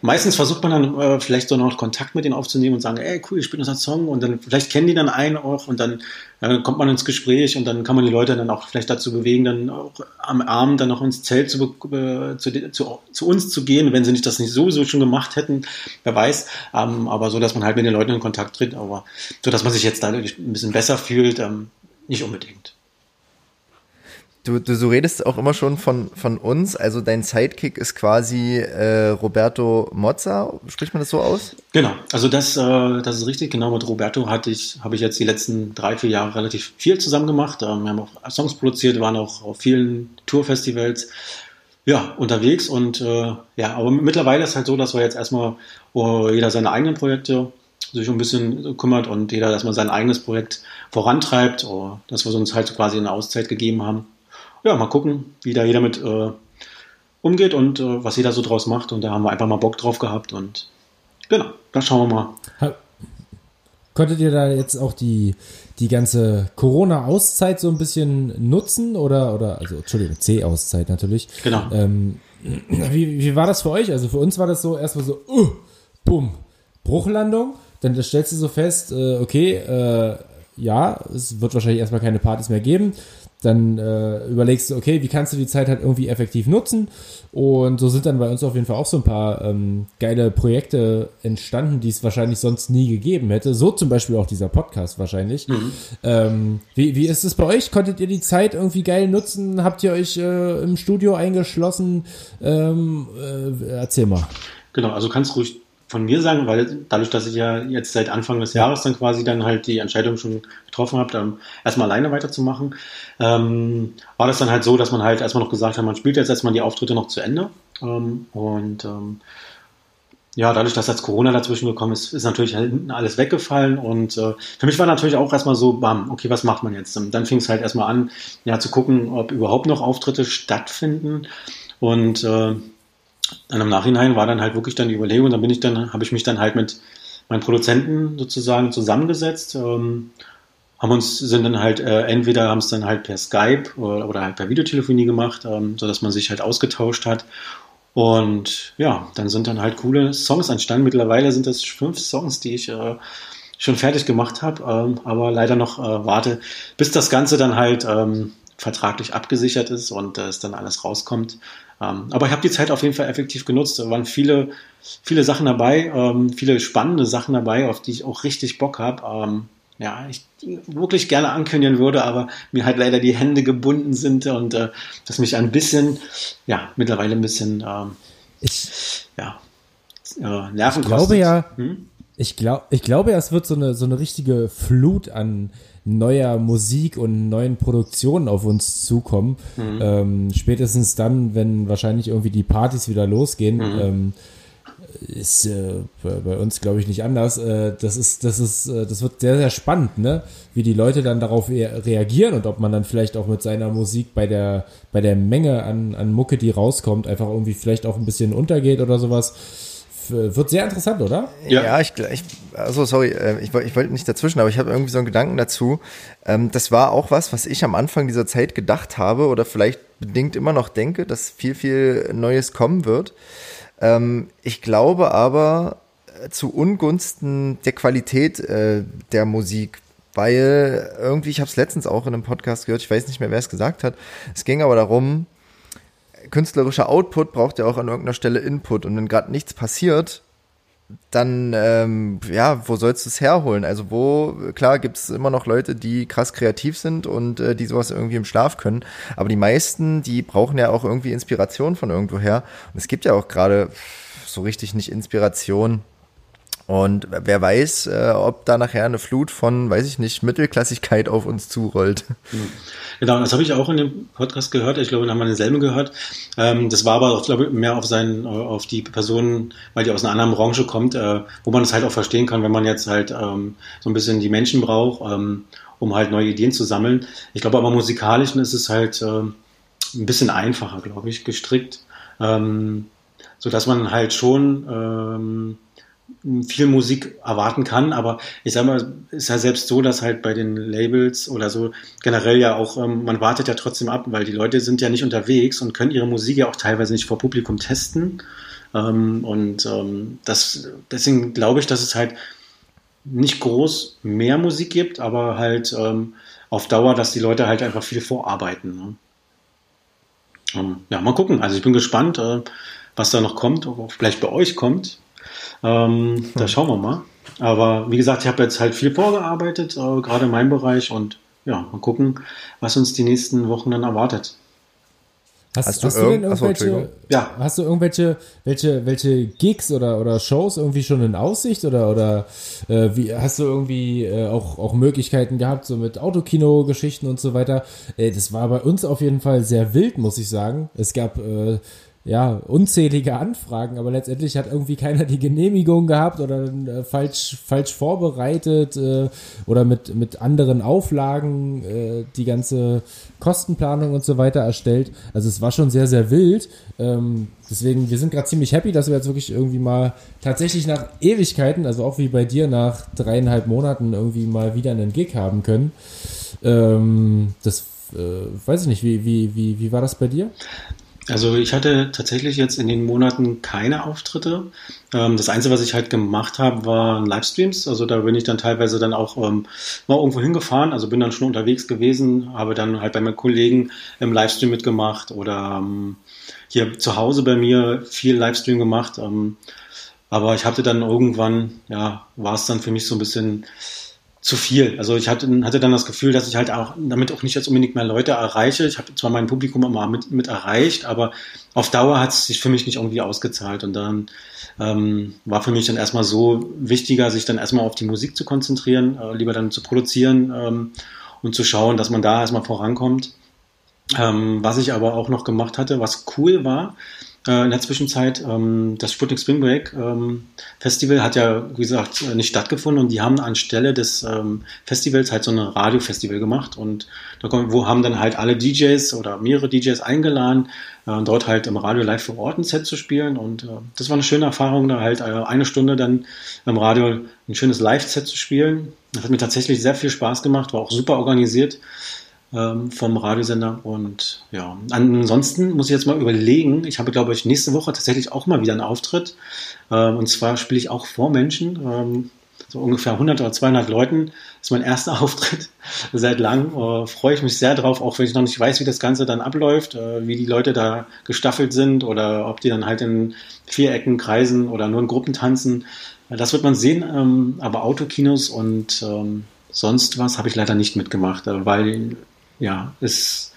meistens versucht man dann äh, vielleicht so noch Kontakt mit denen aufzunehmen und sagen, ey, cool, ich spiele unseren Song und dann vielleicht kennen die dann einen auch und dann äh, kommt man ins Gespräch und dann kann man die Leute dann auch vielleicht dazu bewegen, dann auch am Abend dann noch ins Zelt zu, äh, zu, zu, zu, uns zu gehen, wenn sie nicht das nicht sowieso schon gemacht hätten, wer weiß, ähm, aber so, dass man halt mit den Leuten in Kontakt tritt, aber so, dass man sich jetzt dadurch ein bisschen besser fühlt, ähm, nicht unbedingt. Du, du, du redest auch immer schon von, von uns, also dein Sidekick ist quasi äh, Roberto Mozza, spricht man das so aus? Genau, also das, äh, das ist richtig, genau mit Roberto hatte ich, habe ich jetzt die letzten drei, vier Jahre relativ viel zusammen gemacht. Ähm, wir haben auch Songs produziert, waren auch auf vielen Tourfestivals ja, unterwegs. Und äh, ja, aber mittlerweile ist halt so, dass wir jetzt erstmal oh, jeder seine eigenen Projekte sich ein bisschen kümmert und jeder erstmal sein eigenes Projekt vorantreibt, oh, dass wir uns halt quasi eine Auszeit gegeben haben ja, mal gucken, wie da jeder mit äh, umgeht und äh, was jeder so draus macht. Und da haben wir einfach mal Bock drauf gehabt und genau, da schauen wir mal. Konntet ihr da jetzt auch die, die ganze Corona-Auszeit so ein bisschen nutzen oder, oder also Entschuldigung, C-Auszeit natürlich. Genau. Ähm, wie, wie war das für euch? Also für uns war das so erstmal so, uh, bumm, Bruchlandung. Dann stellst du so fest, äh, okay, äh, ja, es wird wahrscheinlich erstmal keine Partys mehr geben dann äh, überlegst du, okay, wie kannst du die Zeit halt irgendwie effektiv nutzen? Und so sind dann bei uns auf jeden Fall auch so ein paar ähm, geile Projekte entstanden, die es wahrscheinlich sonst nie gegeben hätte. So zum Beispiel auch dieser Podcast wahrscheinlich. Mhm. Ähm, wie, wie ist es bei euch? Konntet ihr die Zeit irgendwie geil nutzen? Habt ihr euch äh, im Studio eingeschlossen? Ähm, äh, erzähl mal. Genau, also kannst ruhig von mir sagen, weil dadurch, dass ich ja jetzt seit Anfang des Jahres dann quasi dann halt die Entscheidung schon getroffen habe, dann erstmal alleine weiterzumachen, ähm, war das dann halt so, dass man halt erstmal noch gesagt hat, man spielt jetzt erstmal die Auftritte noch zu Ende. Ähm, und ähm, ja, dadurch, dass jetzt Corona dazwischen gekommen ist, ist natürlich hinten alles weggefallen. Und äh, für mich war natürlich auch erstmal so, bam, okay, was macht man jetzt? Und dann fing es halt erstmal an, ja, zu gucken, ob überhaupt noch Auftritte stattfinden. Und äh, dann im Nachhinein war dann halt wirklich dann die Überlegung, dann bin ich dann, habe ich mich dann halt mit meinen Produzenten sozusagen zusammengesetzt. Ähm, haben uns, sind dann halt, äh, entweder haben es dann halt per Skype oder, oder halt per Videotelefonie gemacht, ähm, sodass man sich halt ausgetauscht hat und ja, dann sind dann halt coole Songs entstanden. Mittlerweile sind das fünf Songs, die ich äh, schon fertig gemacht habe, ähm, aber leider noch äh, warte, bis das Ganze dann halt ähm, vertraglich abgesichert ist und äh, es dann alles rauskommt. Ähm, aber ich habe die Zeit auf jeden Fall effektiv genutzt. Da waren viele, viele Sachen dabei, ähm, viele spannende Sachen dabei, auf die ich auch richtig Bock habe. Ja, ich wirklich gerne ankündigen würde, aber mir halt leider die Hände gebunden sind und äh, das mich ein bisschen, ja, mittlerweile ein bisschen, ähm, ich, ja, äh, Nerven ich glaube ja, hm? ich, glaube, ich glaube ja, es wird so eine, so eine richtige Flut an neuer Musik und neuen Produktionen auf uns zukommen. Mhm. Ähm, spätestens dann, wenn wahrscheinlich irgendwie die Partys wieder losgehen. Mhm. Ähm, ist äh, bei uns, glaube ich, nicht anders. Äh, das ist, das ist, äh, das wird sehr, sehr spannend, ne? Wie die Leute dann darauf reagieren und ob man dann vielleicht auch mit seiner Musik bei der, bei der Menge an, an Mucke, die rauskommt, einfach irgendwie vielleicht auch ein bisschen untergeht oder sowas. Wird sehr interessant, oder? Ja, ja ich, ich also sorry, äh, ich, ich wollte nicht dazwischen, aber ich habe irgendwie so einen Gedanken dazu. Ähm, das war auch was, was ich am Anfang dieser Zeit gedacht habe oder vielleicht bedingt immer noch denke, dass viel, viel Neues kommen wird. Ähm, ich glaube aber äh, zu Ungunsten der Qualität äh, der Musik, weil irgendwie, ich habe es letztens auch in einem Podcast gehört, ich weiß nicht mehr, wer es gesagt hat. Es ging aber darum, künstlerischer Output braucht ja auch an irgendeiner Stelle Input und wenn gerade nichts passiert, dann, ähm, ja, wo sollst du es herholen? Also wo, klar, gibt es immer noch Leute, die krass kreativ sind und äh, die sowas irgendwie im Schlaf können. Aber die meisten, die brauchen ja auch irgendwie Inspiration von irgendwoher. Und es gibt ja auch gerade so richtig nicht Inspiration und wer weiß, äh, ob da nachher eine Flut von, weiß ich nicht, Mittelklassigkeit auf uns zurollt. Genau, das habe ich auch in dem Podcast gehört. Ich glaube, da haben wir denselben gehört. Ähm, das war aber glaube ich, mehr auf seinen, auf die Personen, weil die aus einer anderen Branche kommt, äh, wo man es halt auch verstehen kann, wenn man jetzt halt ähm, so ein bisschen die Menschen braucht, ähm, um halt neue Ideen zu sammeln. Ich glaube aber musikalisch ist es halt äh, ein bisschen einfacher, glaube ich, gestrickt, ähm, so dass man halt schon ähm, viel Musik erwarten kann, aber ich sag mal, ist ja selbst so, dass halt bei den Labels oder so generell ja auch, ähm, man wartet ja trotzdem ab, weil die Leute sind ja nicht unterwegs und können ihre Musik ja auch teilweise nicht vor Publikum testen. Ähm, und ähm, das, deswegen glaube ich, dass es halt nicht groß mehr Musik gibt, aber halt ähm, auf Dauer, dass die Leute halt einfach viel vorarbeiten. Ne? Ähm, ja, mal gucken. Also ich bin gespannt, äh, was da noch kommt, ob vielleicht bei euch kommt. Ähm, hm. Da schauen wir mal. Aber wie gesagt, ich habe jetzt halt viel vorgearbeitet, äh, gerade in meinem Bereich und ja, mal gucken, was uns die nächsten Wochen dann erwartet. Hast, hast, du, hast du denn irgendwelche, Achso, ja. hast du irgendwelche, welche, welche Gigs oder, oder Shows irgendwie schon in Aussicht oder, oder äh, wie, hast du irgendwie äh, auch, auch Möglichkeiten gehabt, so mit Autokino-Geschichten und so weiter? Äh, das war bei uns auf jeden Fall sehr wild, muss ich sagen. Es gab äh, ja, unzählige Anfragen, aber letztendlich hat irgendwie keiner die Genehmigung gehabt oder äh, falsch, falsch vorbereitet äh, oder mit, mit anderen Auflagen äh, die ganze Kostenplanung und so weiter erstellt. Also es war schon sehr, sehr wild. Ähm, deswegen, wir sind gerade ziemlich happy, dass wir jetzt wirklich irgendwie mal tatsächlich nach Ewigkeiten, also auch wie bei dir nach dreieinhalb Monaten irgendwie mal wieder einen Gig haben können. Ähm, das äh, weiß ich nicht, wie, wie, wie, wie war das bei dir? Also ich hatte tatsächlich jetzt in den Monaten keine Auftritte. Ähm, das Einzige, was ich halt gemacht habe, waren Livestreams. Also da bin ich dann teilweise dann auch ähm, mal irgendwo hingefahren. Also bin dann schon unterwegs gewesen, habe dann halt bei meinen Kollegen im Livestream mitgemacht oder ähm, hier zu Hause bei mir viel Livestream gemacht. aber ich hatte dann irgendwann, ja, war es dann für mich so ein bisschen zu viel. Also ich hatte, hatte dann das Gefühl, dass ich halt auch damit auch nicht jetzt unbedingt mehr Leute erreiche. Ich habe zwar mein Publikum immer mit, mit erreicht, aber auf Dauer hat es sich für mich nicht irgendwie ausgezahlt. Und dann ähm, war für mich dann erstmal so wichtiger, sich dann erstmal auf die Musik zu konzentrieren, äh, lieber dann zu produzieren ähm, und zu schauen, dass man da erstmal vorankommt. Ähm, was ich aber auch noch gemacht hatte, was cool war, äh, in der Zwischenzeit. Ähm, das Sputnik Spring Break ähm, Festival hat ja, wie gesagt, äh, nicht stattgefunden und die haben anstelle des ähm, Festivals halt so ein Radiofestival gemacht und da kommen, wo haben dann halt alle DJs oder mehrere DJs eingeladen, äh, dort halt im Radio live vor Ort ein Set zu spielen und äh, das war eine schöne Erfahrung, da halt äh, eine Stunde dann im Radio ein schönes Live-Set zu spielen. Das hat mir tatsächlich sehr viel Spaß gemacht, war auch super organisiert vom Radiosender. Und ja, ansonsten muss ich jetzt mal überlegen. Ich habe, glaube ich, nächste Woche tatsächlich auch mal wieder einen Auftritt. Ähm, und zwar spiele ich auch vor Menschen. Ähm, so ungefähr 100 oder 200 Leuten. Das ist mein erster Auftritt seit langem. Äh, freue ich mich sehr drauf, auch wenn ich noch nicht weiß, wie das Ganze dann abläuft, äh, wie die Leute da gestaffelt sind oder ob die dann halt in Vierecken kreisen oder nur in Gruppen tanzen. Das wird man sehen. Ähm, aber Autokinos und ähm, sonst was habe ich leider nicht mitgemacht, äh, weil ja, es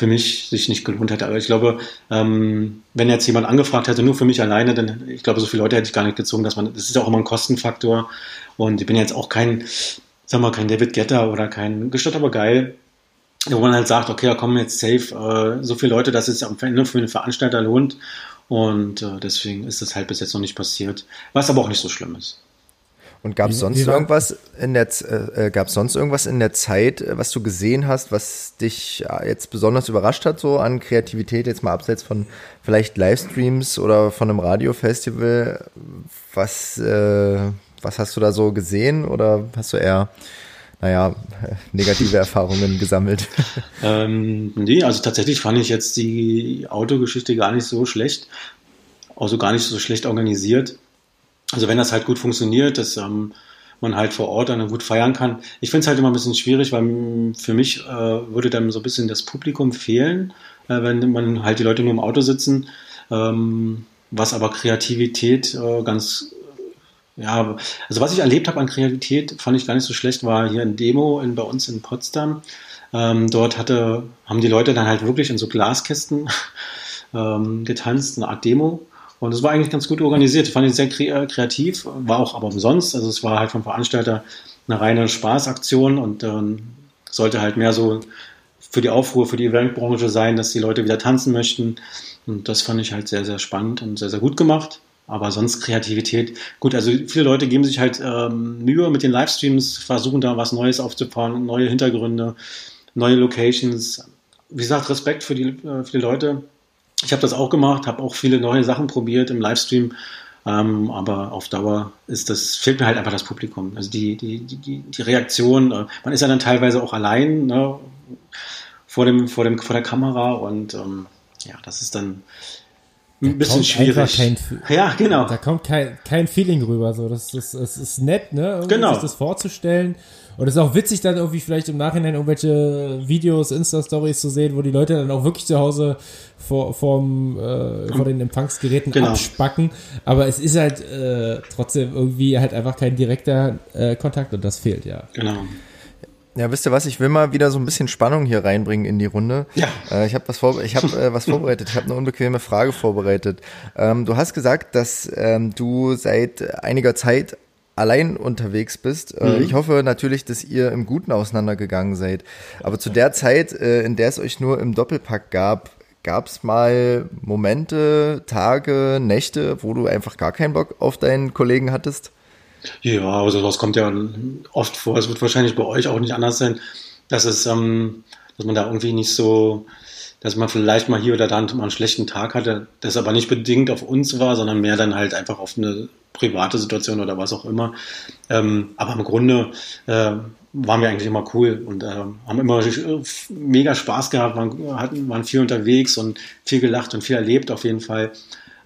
für mich sich nicht gelohnt hätte. Aber ich glaube, ähm, wenn jetzt jemand angefragt hätte, nur für mich alleine, dann, ich glaube, so viele Leute hätte ich gar nicht gezogen, dass man, das ist auch immer ein Kostenfaktor. Und ich bin jetzt auch kein, sag mal, kein David Getter oder kein Gestört aber geil, wo man halt sagt, okay, da kommen jetzt safe äh, so viele Leute, dass es am Ende für den Veranstalter lohnt. Und äh, deswegen ist das halt bis jetzt noch nicht passiert. Was aber auch nicht so schlimm ist. Und gab es sonst irgendwas in der äh, äh gab sonst irgendwas in der Zeit, äh, was du gesehen hast, was dich jetzt besonders überrascht hat, so an Kreativität, jetzt mal abseits von vielleicht Livestreams oder von einem Radiofestival? Was, äh, was hast du da so gesehen oder hast du eher, naja, negative Erfahrungen gesammelt? Ähm, nee, also tatsächlich fand ich jetzt die Autogeschichte gar nicht so schlecht, also gar nicht so schlecht organisiert. Also wenn das halt gut funktioniert, dass ähm, man halt vor Ort dann gut feiern kann. Ich finde es halt immer ein bisschen schwierig, weil für mich äh, würde dann so ein bisschen das Publikum fehlen, äh, wenn man halt die Leute nur im Auto sitzen. Ähm, was aber Kreativität äh, ganz ja, also was ich erlebt habe an Kreativität, fand ich gar nicht so schlecht, war hier ein Demo in, bei uns in Potsdam. Ähm, dort hatte, haben die Leute dann halt wirklich in so Glaskästen ähm, getanzt, eine Art Demo. Und es war eigentlich ganz gut organisiert. Ich fand ihn sehr kreativ, war auch aber umsonst. Also es war halt vom Veranstalter eine reine Spaßaktion und ähm, sollte halt mehr so für die Aufruhr, für die Eventbranche sein, dass die Leute wieder tanzen möchten. Und das fand ich halt sehr, sehr spannend und sehr, sehr gut gemacht. Aber sonst Kreativität. Gut, also viele Leute geben sich halt ähm, Mühe mit den Livestreams, versuchen da was Neues aufzufahren, neue Hintergründe, neue Locations. Wie gesagt, Respekt für die, äh, für die Leute, ich habe das auch gemacht, habe auch viele neue Sachen probiert im Livestream, ähm, aber auf Dauer ist das, fehlt mir halt einfach das Publikum. Also die, die, die, die Reaktion, äh, man ist ja dann teilweise auch allein ne, vor, dem, vor, dem, vor der Kamera und ähm, ja, das ist dann ein bisschen schwierig. Kein, ja, genau. Da kommt kein, kein Feeling rüber. So, das, das, das ist nett, ne? Irgendwie genau. sich das vorzustellen. Und es ist auch witzig, dann irgendwie vielleicht im Nachhinein irgendwelche Videos, Insta-Stories zu sehen, wo die Leute dann auch wirklich zu Hause vor, vorm, äh, vor den Empfangsgeräten genau. abspacken. Aber es ist halt äh, trotzdem irgendwie halt einfach kein direkter äh, Kontakt und das fehlt ja. Genau. Ja, wisst ihr was? Ich will mal wieder so ein bisschen Spannung hier reinbringen in die Runde. Ja. Äh, ich habe was, vor, ich hab, äh, was vorbereitet. Ich habe eine unbequeme Frage vorbereitet. Ähm, du hast gesagt, dass ähm, du seit einiger Zeit allein unterwegs bist. Äh, mhm. Ich hoffe natürlich, dass ihr im Guten auseinandergegangen seid. Aber zu der Zeit, äh, in der es euch nur im Doppelpack gab, gab es mal Momente, Tage, Nächte, wo du einfach gar keinen Bock auf deinen Kollegen hattest? Ja, also das kommt ja oft vor. Es wird wahrscheinlich bei euch auch nicht anders sein, dass es, ähm, dass man da irgendwie nicht so, dass man vielleicht mal hier oder da mal einen schlechten Tag hatte, das aber nicht bedingt auf uns war, sondern mehr dann halt einfach auf eine private Situation oder was auch immer. Ähm, aber im Grunde äh, waren wir eigentlich immer cool und äh, haben immer mega Spaß gehabt, waren, hatten, waren viel unterwegs und viel gelacht und viel erlebt auf jeden Fall.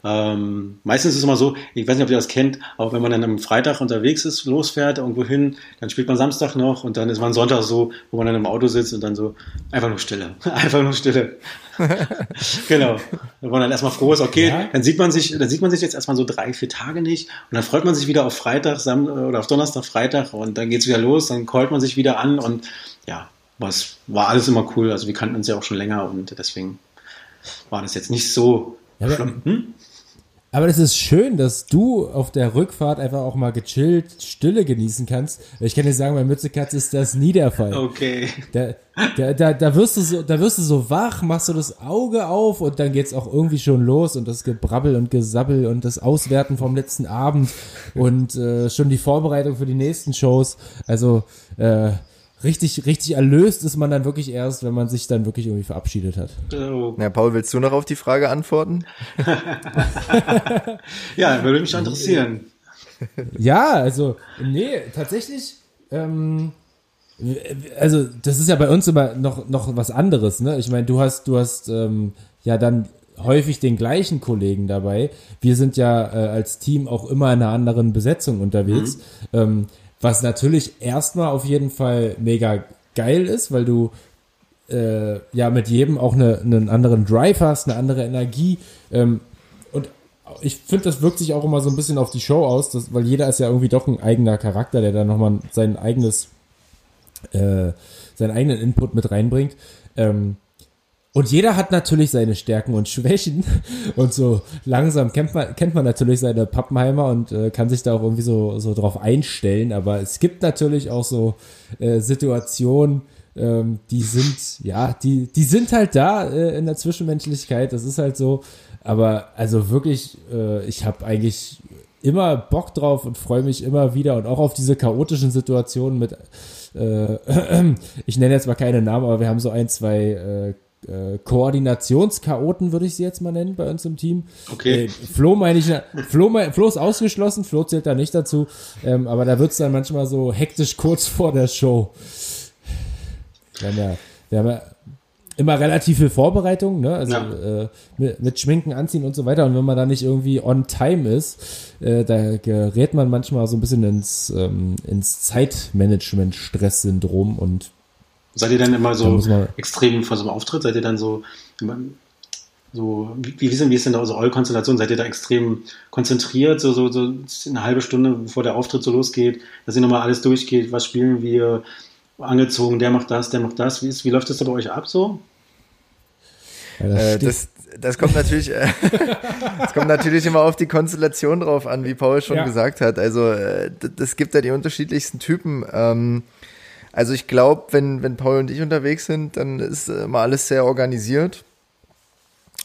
Ähm, meistens ist es immer so, ich weiß nicht, ob ihr das kennt, aber wenn man dann am Freitag unterwegs ist, losfährt, irgendwo hin, dann spielt man Samstag noch und dann ist man Sonntag so, wo man dann im Auto sitzt und dann so, einfach nur Stille. einfach nur Stille. genau. Wenn man dann erstmal froh ist, okay, ja. dann sieht man sich, dann sieht man sich jetzt erstmal so drei, vier Tage nicht und dann freut man sich wieder auf Freitag, Sam oder auf Donnerstag, Freitag und dann geht's wieder los, dann callt man sich wieder an und ja, was war alles immer cool. Also wir kannten uns ja auch schon länger und deswegen war das jetzt nicht so ja, schlimm. Hm? Aber es ist schön, dass du auf der Rückfahrt einfach auch mal gechillt Stille genießen kannst. Ich kann dir sagen, bei Mützekatz ist das nie der Fall. Okay. Da, da, da, da, wirst du so, da wirst du so wach, machst du das Auge auf und dann geht's auch irgendwie schon los und das Gebrabbel und Gesabbel und das Auswerten vom letzten Abend und äh, schon die Vorbereitung für die nächsten Shows. Also äh, richtig, richtig erlöst ist man dann wirklich erst, wenn man sich dann wirklich irgendwie verabschiedet hat. Oh. Ja, Paul, willst du noch auf die Frage antworten? ja, würde mich interessieren. Ja, also, nee, tatsächlich, ähm, also das ist ja bei uns immer noch, noch was anderes, ne? Ich meine, du hast, du hast ähm, ja dann häufig den gleichen Kollegen dabei. Wir sind ja äh, als Team auch immer in einer anderen Besetzung unterwegs. Mhm. Ähm, was natürlich erstmal auf jeden Fall mega geil ist, weil du äh, ja mit jedem auch eine, einen anderen Drive hast, eine andere Energie. Ähm, und ich finde, das wirkt sich auch immer so ein bisschen auf die Show aus, dass, weil jeder ist ja irgendwie doch ein eigener Charakter, der da nochmal sein eigenes, äh, seinen eigenen Input mit reinbringt. Ähm, und jeder hat natürlich seine Stärken und Schwächen. Und so langsam kennt man, kennt man natürlich seine Pappenheimer und äh, kann sich da auch irgendwie so, so drauf einstellen. Aber es gibt natürlich auch so äh, Situationen, ähm, die sind, ja, die, die sind halt da äh, in der Zwischenmenschlichkeit. Das ist halt so. Aber also wirklich, äh, ich habe eigentlich immer Bock drauf und freue mich immer wieder und auch auf diese chaotischen Situationen mit, äh, ich nenne jetzt mal keine Namen, aber wir haben so ein, zwei äh, Koordinationschaoten, würde ich sie jetzt mal nennen, bei uns im Team. Okay. Äh, Flo meine ich, Flo, mein, Flo ist ausgeschlossen, Flo zählt da nicht dazu, ähm, aber da wird es dann manchmal so hektisch kurz vor der Show. Wir haben ja, wir haben ja immer relativ viel Vorbereitung, ne? Also ja. äh, mit, mit, Schminken, Anziehen und so weiter. Und wenn man da nicht irgendwie on time ist, äh, da gerät man manchmal so ein bisschen ins, ähm, ins Zeitmanagement-Stress-Syndrom und Seid ihr dann immer so da extrem vor so einem Auftritt? Seid ihr dann so, so wie, wie, sind, wie ist denn da eure also Konstellation? Seid ihr da extrem konzentriert, so, so, so eine halbe Stunde bevor der Auftritt so losgeht, dass ihr nochmal alles durchgeht? Was spielen wir? Angezogen, der macht das, der macht das. Wie, ist, wie läuft das da bei euch ab so? Ja, das, äh, das, das, kommt natürlich, äh, das kommt natürlich immer auf die Konstellation drauf an, wie Paul schon ja. gesagt hat. Also äh, das gibt ja die unterschiedlichsten Typen. Ähm, also ich glaube, wenn, wenn Paul und ich unterwegs sind, dann ist immer alles sehr organisiert.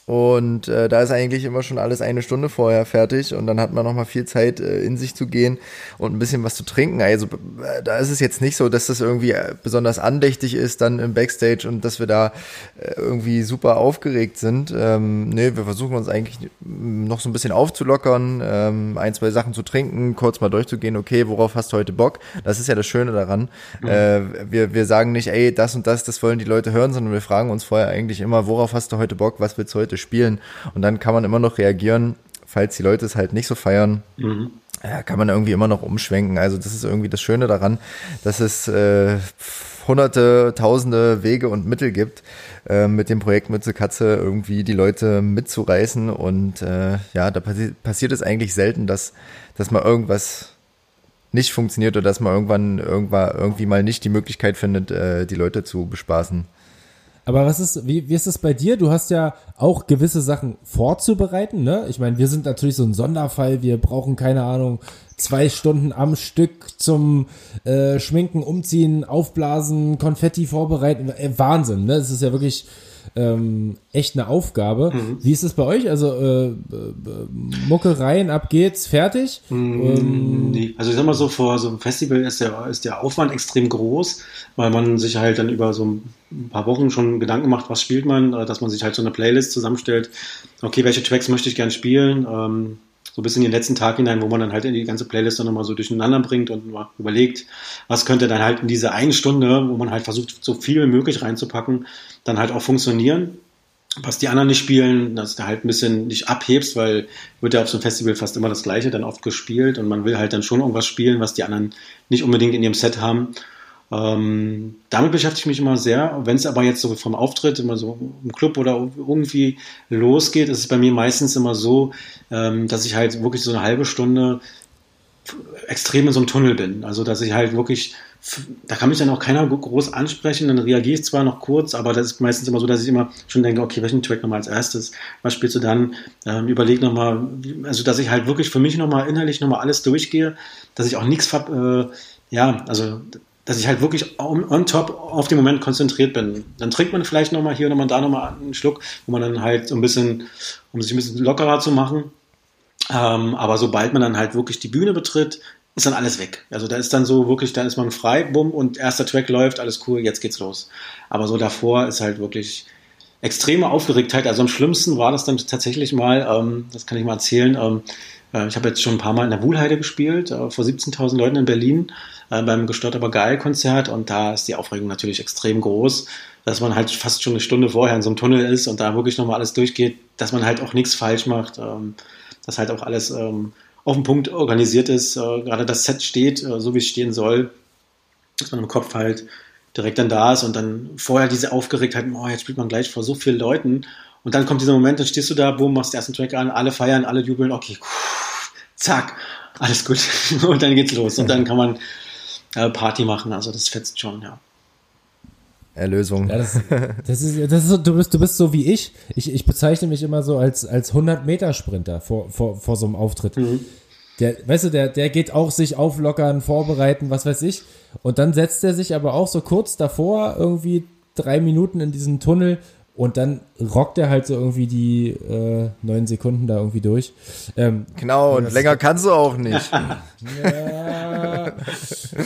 Und äh, da ist eigentlich immer schon alles eine Stunde vorher fertig und dann hat man nochmal viel Zeit, äh, in sich zu gehen und ein bisschen was zu trinken. Also äh, da ist es jetzt nicht so, dass das irgendwie äh, besonders andächtig ist dann im Backstage und dass wir da äh, irgendwie super aufgeregt sind. Ähm, nee, wir versuchen uns eigentlich noch so ein bisschen aufzulockern, ähm, ein, zwei Sachen zu trinken, kurz mal durchzugehen, okay, worauf hast du heute Bock? Das ist ja das Schöne daran. Mhm. Wir, wir sagen nicht, ey, das und das, das wollen die Leute hören, sondern wir fragen uns vorher eigentlich immer, worauf hast du heute Bock, was willst du heute spielen. Und dann kann man immer noch reagieren, falls die Leute es halt nicht so feiern. Mhm. Ja, kann man irgendwie immer noch umschwenken. Also das ist irgendwie das Schöne daran, dass es äh, hunderte, tausende Wege und Mittel gibt, äh, mit dem Projekt Mütze Katze irgendwie die Leute mitzureißen. Und äh, ja, da passi passiert es eigentlich selten, dass, dass mal irgendwas nicht funktioniert oder dass man irgendwann irgendwann irgendwie mal nicht die Möglichkeit findet, äh, die Leute zu bespaßen. Aber was ist, wie, wie ist es bei dir? Du hast ja auch gewisse Sachen vorzubereiten, ne? Ich meine, wir sind natürlich so ein Sonderfall. Wir brauchen keine Ahnung zwei Stunden am Stück zum äh, Schminken, Umziehen, Aufblasen, Konfetti vorbereiten. Äh, Wahnsinn, ne? Es ist ja wirklich ähm, echt eine Aufgabe. Mhm. Wie ist es bei euch? Also äh, äh, Mucke rein, ab geht's, fertig? Mhm, ähm, nee. Also ich sag mal so, vor so einem Festival ist der, ist der Aufwand extrem groß, weil man sich halt dann über so ein paar Wochen schon Gedanken macht, was spielt man, äh, dass man sich halt so eine Playlist zusammenstellt. Okay, welche Tracks möchte ich gern spielen? Ähm, so bis in den letzten Tag hinein, wo man dann halt in die ganze Playlist dann nochmal so durcheinander bringt und mal überlegt, was könnte dann halt in diese eine Stunde, wo man halt versucht, so viel wie möglich reinzupacken, dann halt auch funktionieren. was die anderen nicht spielen, dass du halt ein bisschen nicht abhebst, weil wird ja auf so einem Festival fast immer das Gleiche dann oft gespielt und man will halt dann schon irgendwas spielen, was die anderen nicht unbedingt in ihrem Set haben. Ähm, damit beschäftige ich mich immer sehr. Wenn es aber jetzt so vom Auftritt immer so im Club oder irgendwie losgeht, ist es bei mir meistens immer so, ähm, dass ich halt wirklich so eine halbe Stunde extrem in so einem Tunnel bin. Also dass ich halt wirklich, da kann mich dann auch keiner groß ansprechen, dann reagiere ich zwar noch kurz, aber das ist meistens immer so, dass ich immer schon denke, okay, welchen Track nochmal als erstes, was spielst du dann, ähm, überleg nochmal, also dass ich halt wirklich für mich nochmal innerlich nochmal alles durchgehe, dass ich auch nichts, äh, ja, also dass ich halt wirklich on, on, top auf den Moment konzentriert bin. Dann trinkt man vielleicht nochmal hier nochmal da nochmal einen Schluck, wo man dann halt so ein bisschen, um sich ein bisschen lockerer zu machen. Ähm, aber sobald man dann halt wirklich die Bühne betritt, ist dann alles weg. Also da ist dann so wirklich, da ist man frei, bumm, und erster Track läuft, alles cool, jetzt geht's los. Aber so davor ist halt wirklich extreme Aufgeregtheit. Also am schlimmsten war das dann tatsächlich mal, ähm, das kann ich mal erzählen, ähm, äh, ich habe jetzt schon ein paar Mal in der Wuhlheide gespielt, äh, vor 17.000 Leuten in Berlin äh, beim Gestört aber geil Konzert und da ist die Aufregung natürlich extrem groß, dass man halt fast schon eine Stunde vorher in so einem Tunnel ist und da wirklich nochmal alles durchgeht, dass man halt auch nichts falsch macht, ähm, dass halt auch alles ähm, auf den Punkt organisiert ist, äh, gerade das Set steht, äh, so wie es stehen soll, dass man im Kopf halt direkt dann da ist und dann vorher diese Aufgeregtheit, oh, jetzt spielt man gleich vor so vielen Leuten und dann kommt dieser Moment, dann stehst du da, boom, machst den ersten Track an, alle feiern, alle jubeln, okay, zack, alles gut und dann geht's los und dann kann man Party machen. Also das fetzt schon, ja. Erlösung. Ja, das, das, ist, das ist so, du bist, du bist so wie ich. Ich, ich bezeichne mich immer so als, als 100-Meter-Sprinter vor, vor, vor so einem Auftritt. Mhm. Der, weißt du, der, der geht auch sich auflockern, vorbereiten, was weiß ich. Und dann setzt er sich aber auch so kurz davor, irgendwie drei Minuten in diesen Tunnel und dann rockt er halt so irgendwie die äh, neun Sekunden da irgendwie durch. Ähm, genau, und länger kannst du auch nicht. ja,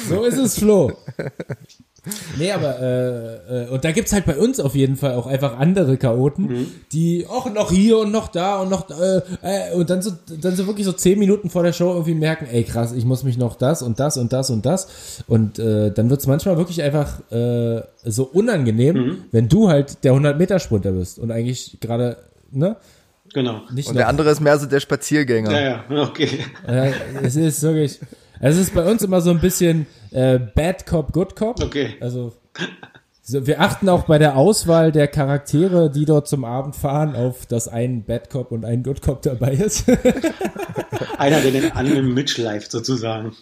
so ist es, Flo. Nee, aber äh, äh, und da gibt's halt bei uns auf jeden Fall auch einfach andere Chaoten, mhm. die auch noch hier und noch da und noch äh, äh, und dann so dann so wirklich so zehn Minuten vor der Show irgendwie merken, ey krass, ich muss mich noch das und das und das und das und äh, dann wird's manchmal wirklich einfach äh, so unangenehm, mhm. wenn du halt der 100 Meter Sprinter bist und eigentlich gerade ne Genau. Nicht und der andere ist mehr so der Spaziergänger. Ja, ja, okay. Äh, es ist wirklich, es ist bei uns immer so ein bisschen äh, Bad Cop, Good Cop. Okay. Also so, wir achten auch bei der Auswahl der Charaktere, die dort zum Abend fahren, auf dass ein Bad Cop und ein Good Cop dabei ist. Einer, der den anderen mitschleift, sozusagen.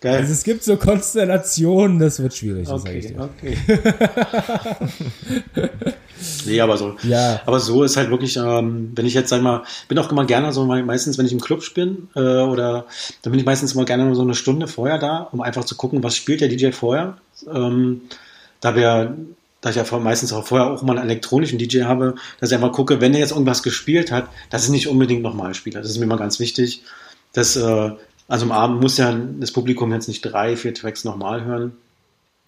Geil. Also es gibt so Konstellationen, das wird schwierig. Okay, okay. nee, aber so. Ja. Aber so ist halt wirklich, ähm, wenn ich jetzt sag mal, bin auch immer gerne so meistens, wenn ich im Club bin äh, oder dann bin ich meistens mal gerne so eine Stunde vorher da, um einfach zu gucken, was spielt der DJ vorher. Ähm, da wir da ich ja meistens auch vorher auch mal einen elektronischen DJ habe, dass ich einfach gucke, wenn er jetzt irgendwas gespielt hat, dass ich nicht unbedingt nochmal spiele. Das ist mir immer ganz wichtig, dass äh, also am Abend muss ja das Publikum jetzt nicht drei, vier Tracks nochmal hören.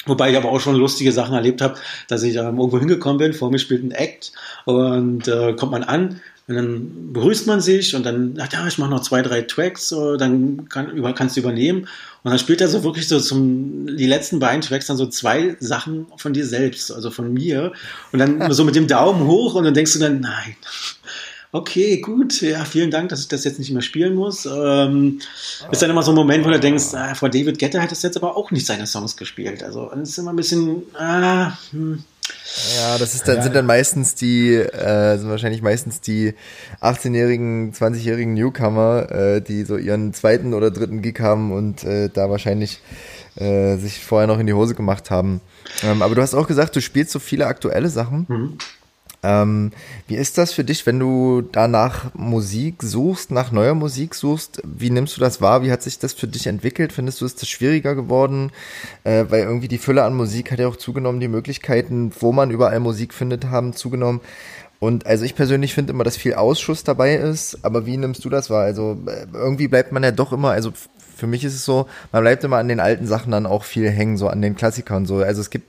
Wobei ich aber auch schon lustige Sachen erlebt habe, dass ich ähm, irgendwo hingekommen bin, vor mir spielt ein Act und äh, kommt man an und dann begrüßt man sich und dann sagt, ja, ich mache noch zwei, drei Tracks, äh, dann kann, über, kannst du übernehmen. Und dann spielt er so wirklich so zum, die letzten beiden Tracks dann so zwei Sachen von dir selbst, also von mir. Und dann so mit dem Daumen hoch und dann denkst du dann, nein, okay, gut, ja, vielen Dank, dass ich das jetzt nicht mehr spielen muss. Ähm. Ist dann immer so ein Moment, wo du denkst, ah, vor David Guetta hat es jetzt aber auch nicht seine Songs gespielt. Also es ist immer ein bisschen, ah, hm. Ja, das ist dann, ja. sind dann meistens die, äh, sind wahrscheinlich meistens die 18-jährigen, 20-jährigen Newcomer, äh, die so ihren zweiten oder dritten Gig haben und äh, da wahrscheinlich äh, sich vorher noch in die Hose gemacht haben. Ähm, aber du hast auch gesagt, du spielst so viele aktuelle Sachen. Mhm. Ähm, wie ist das für dich, wenn du da nach Musik suchst, nach neuer Musik suchst? Wie nimmst du das wahr? Wie hat sich das für dich entwickelt? Findest du, ist das schwieriger geworden? Äh, weil irgendwie die Fülle an Musik hat ja auch zugenommen, die Möglichkeiten, wo man überall Musik findet, haben zugenommen. Und also ich persönlich finde immer, dass viel Ausschuss dabei ist, aber wie nimmst du das wahr? Also äh, irgendwie bleibt man ja doch immer, also für mich ist es so, man bleibt immer an den alten Sachen dann auch viel hängen, so an den Klassikern so. Also es gibt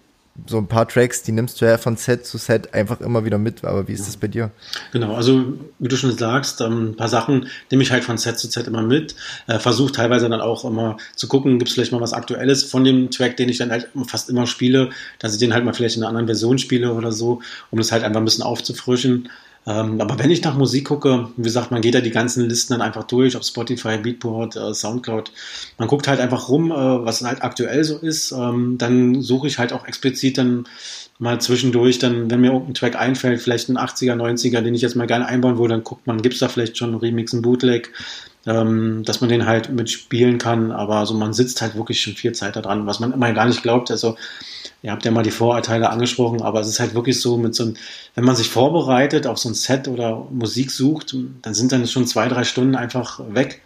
so ein paar Tracks, die nimmst du ja von Set zu Set einfach immer wieder mit. Aber wie ist das bei dir? Genau, also wie du schon sagst, ähm, ein paar Sachen nehme ich halt von Set zu Set immer mit. Äh, Versuche teilweise dann auch immer zu gucken, gibt es vielleicht mal was Aktuelles von dem Track, den ich dann halt fast immer spiele, dass ich den halt mal vielleicht in einer anderen Version spiele oder so, um das halt einfach ein bisschen aufzufrischen. Ähm, aber wenn ich nach Musik gucke, wie gesagt, man geht ja die ganzen Listen dann einfach durch, auf Spotify, Beatport, äh, Soundcloud. Man guckt halt einfach rum, äh, was halt aktuell so ist. Ähm, dann suche ich halt auch explizit dann mal zwischendurch, dann, wenn mir irgendein Track einfällt, vielleicht ein 80er, 90er, den ich jetzt mal gerne einbauen würde, dann guckt man, gibt es da vielleicht schon einen Remix, einen Bootleg, ähm, dass man den halt mitspielen kann. Aber also man sitzt halt wirklich schon viel Zeit da dran, was man immer gar nicht glaubt. Also Ihr habt ja mal die Vorurteile angesprochen, aber es ist halt wirklich so, mit so einem, wenn man sich vorbereitet auf so ein Set oder Musik sucht, dann sind dann schon zwei, drei Stunden einfach weg,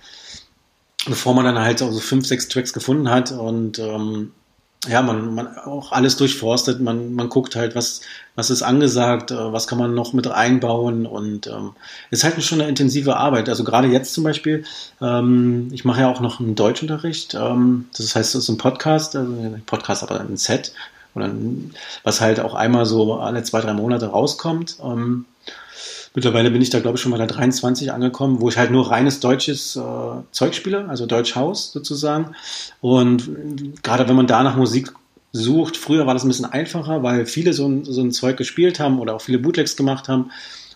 bevor man dann halt so fünf, sechs Tracks gefunden hat und ähm, ja, man, man auch alles durchforstet, man, man guckt halt, was, was ist angesagt, äh, was kann man noch mit einbauen und ähm, ist halt schon eine intensive Arbeit. Also gerade jetzt zum Beispiel, ähm, ich mache ja auch noch einen Deutschunterricht, ähm, das heißt, es ist ein Podcast, also ein Podcast, aber ein Set, oder was halt auch einmal so alle zwei, drei Monate rauskommt. Ähm, mittlerweile bin ich da, glaube ich, schon mal da 23 angekommen, wo ich halt nur reines deutsches äh, Zeug spiele, also Deutsch Haus sozusagen. Und gerade wenn man da nach Musik sucht, früher war das ein bisschen einfacher, weil viele so ein, so ein Zeug gespielt haben oder auch viele Bootlegs gemacht haben.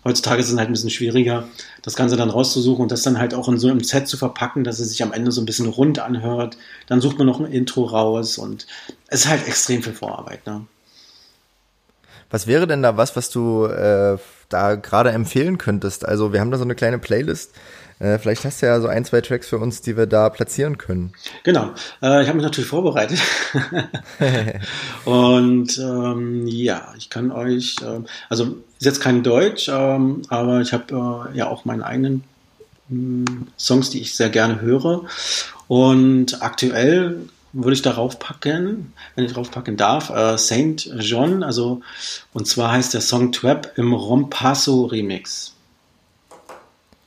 Heutzutage ist es halt ein bisschen schwieriger, das Ganze dann rauszusuchen und das dann halt auch in so einem Set zu verpacken, dass es sich am Ende so ein bisschen rund anhört. Dann sucht man noch ein Intro raus und es ist halt extrem viel Vorarbeit. Ne? Was wäre denn da was, was du äh, da gerade empfehlen könntest? Also wir haben da so eine kleine Playlist. Äh, vielleicht hast du ja so ein, zwei Tracks für uns, die wir da platzieren können. Genau. Äh, ich habe mich natürlich vorbereitet. und ähm, ja, ich kann euch, äh, also ist jetzt kein Deutsch, ähm, aber ich habe äh, ja auch meine eigenen mh, hm, Songs, die ich sehr gerne höre. Und aktuell würde ich darauf packen, wenn ich darauf packen darf, äh, Saint John, also und zwar heißt der Song Trap im Rompasso Remix.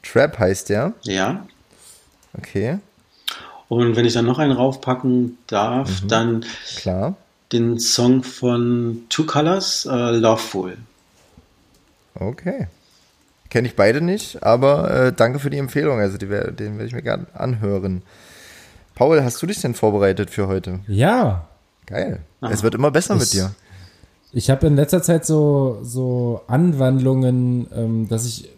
Trap heißt der? Ja. Okay. Und wenn ich dann noch einen raufpacken darf, mhm. dann Klar. den Song von Two Colors, äh, Loveful. Okay. Kenne ich beide nicht, aber äh, danke für die Empfehlung. Also die, den werde ich mir gerne anhören. Paul, hast du dich denn vorbereitet für heute? Ja. Geil. Aha. Es wird immer besser ich, mit dir. Ich habe in letzter Zeit so, so Anwandlungen, ähm, dass ich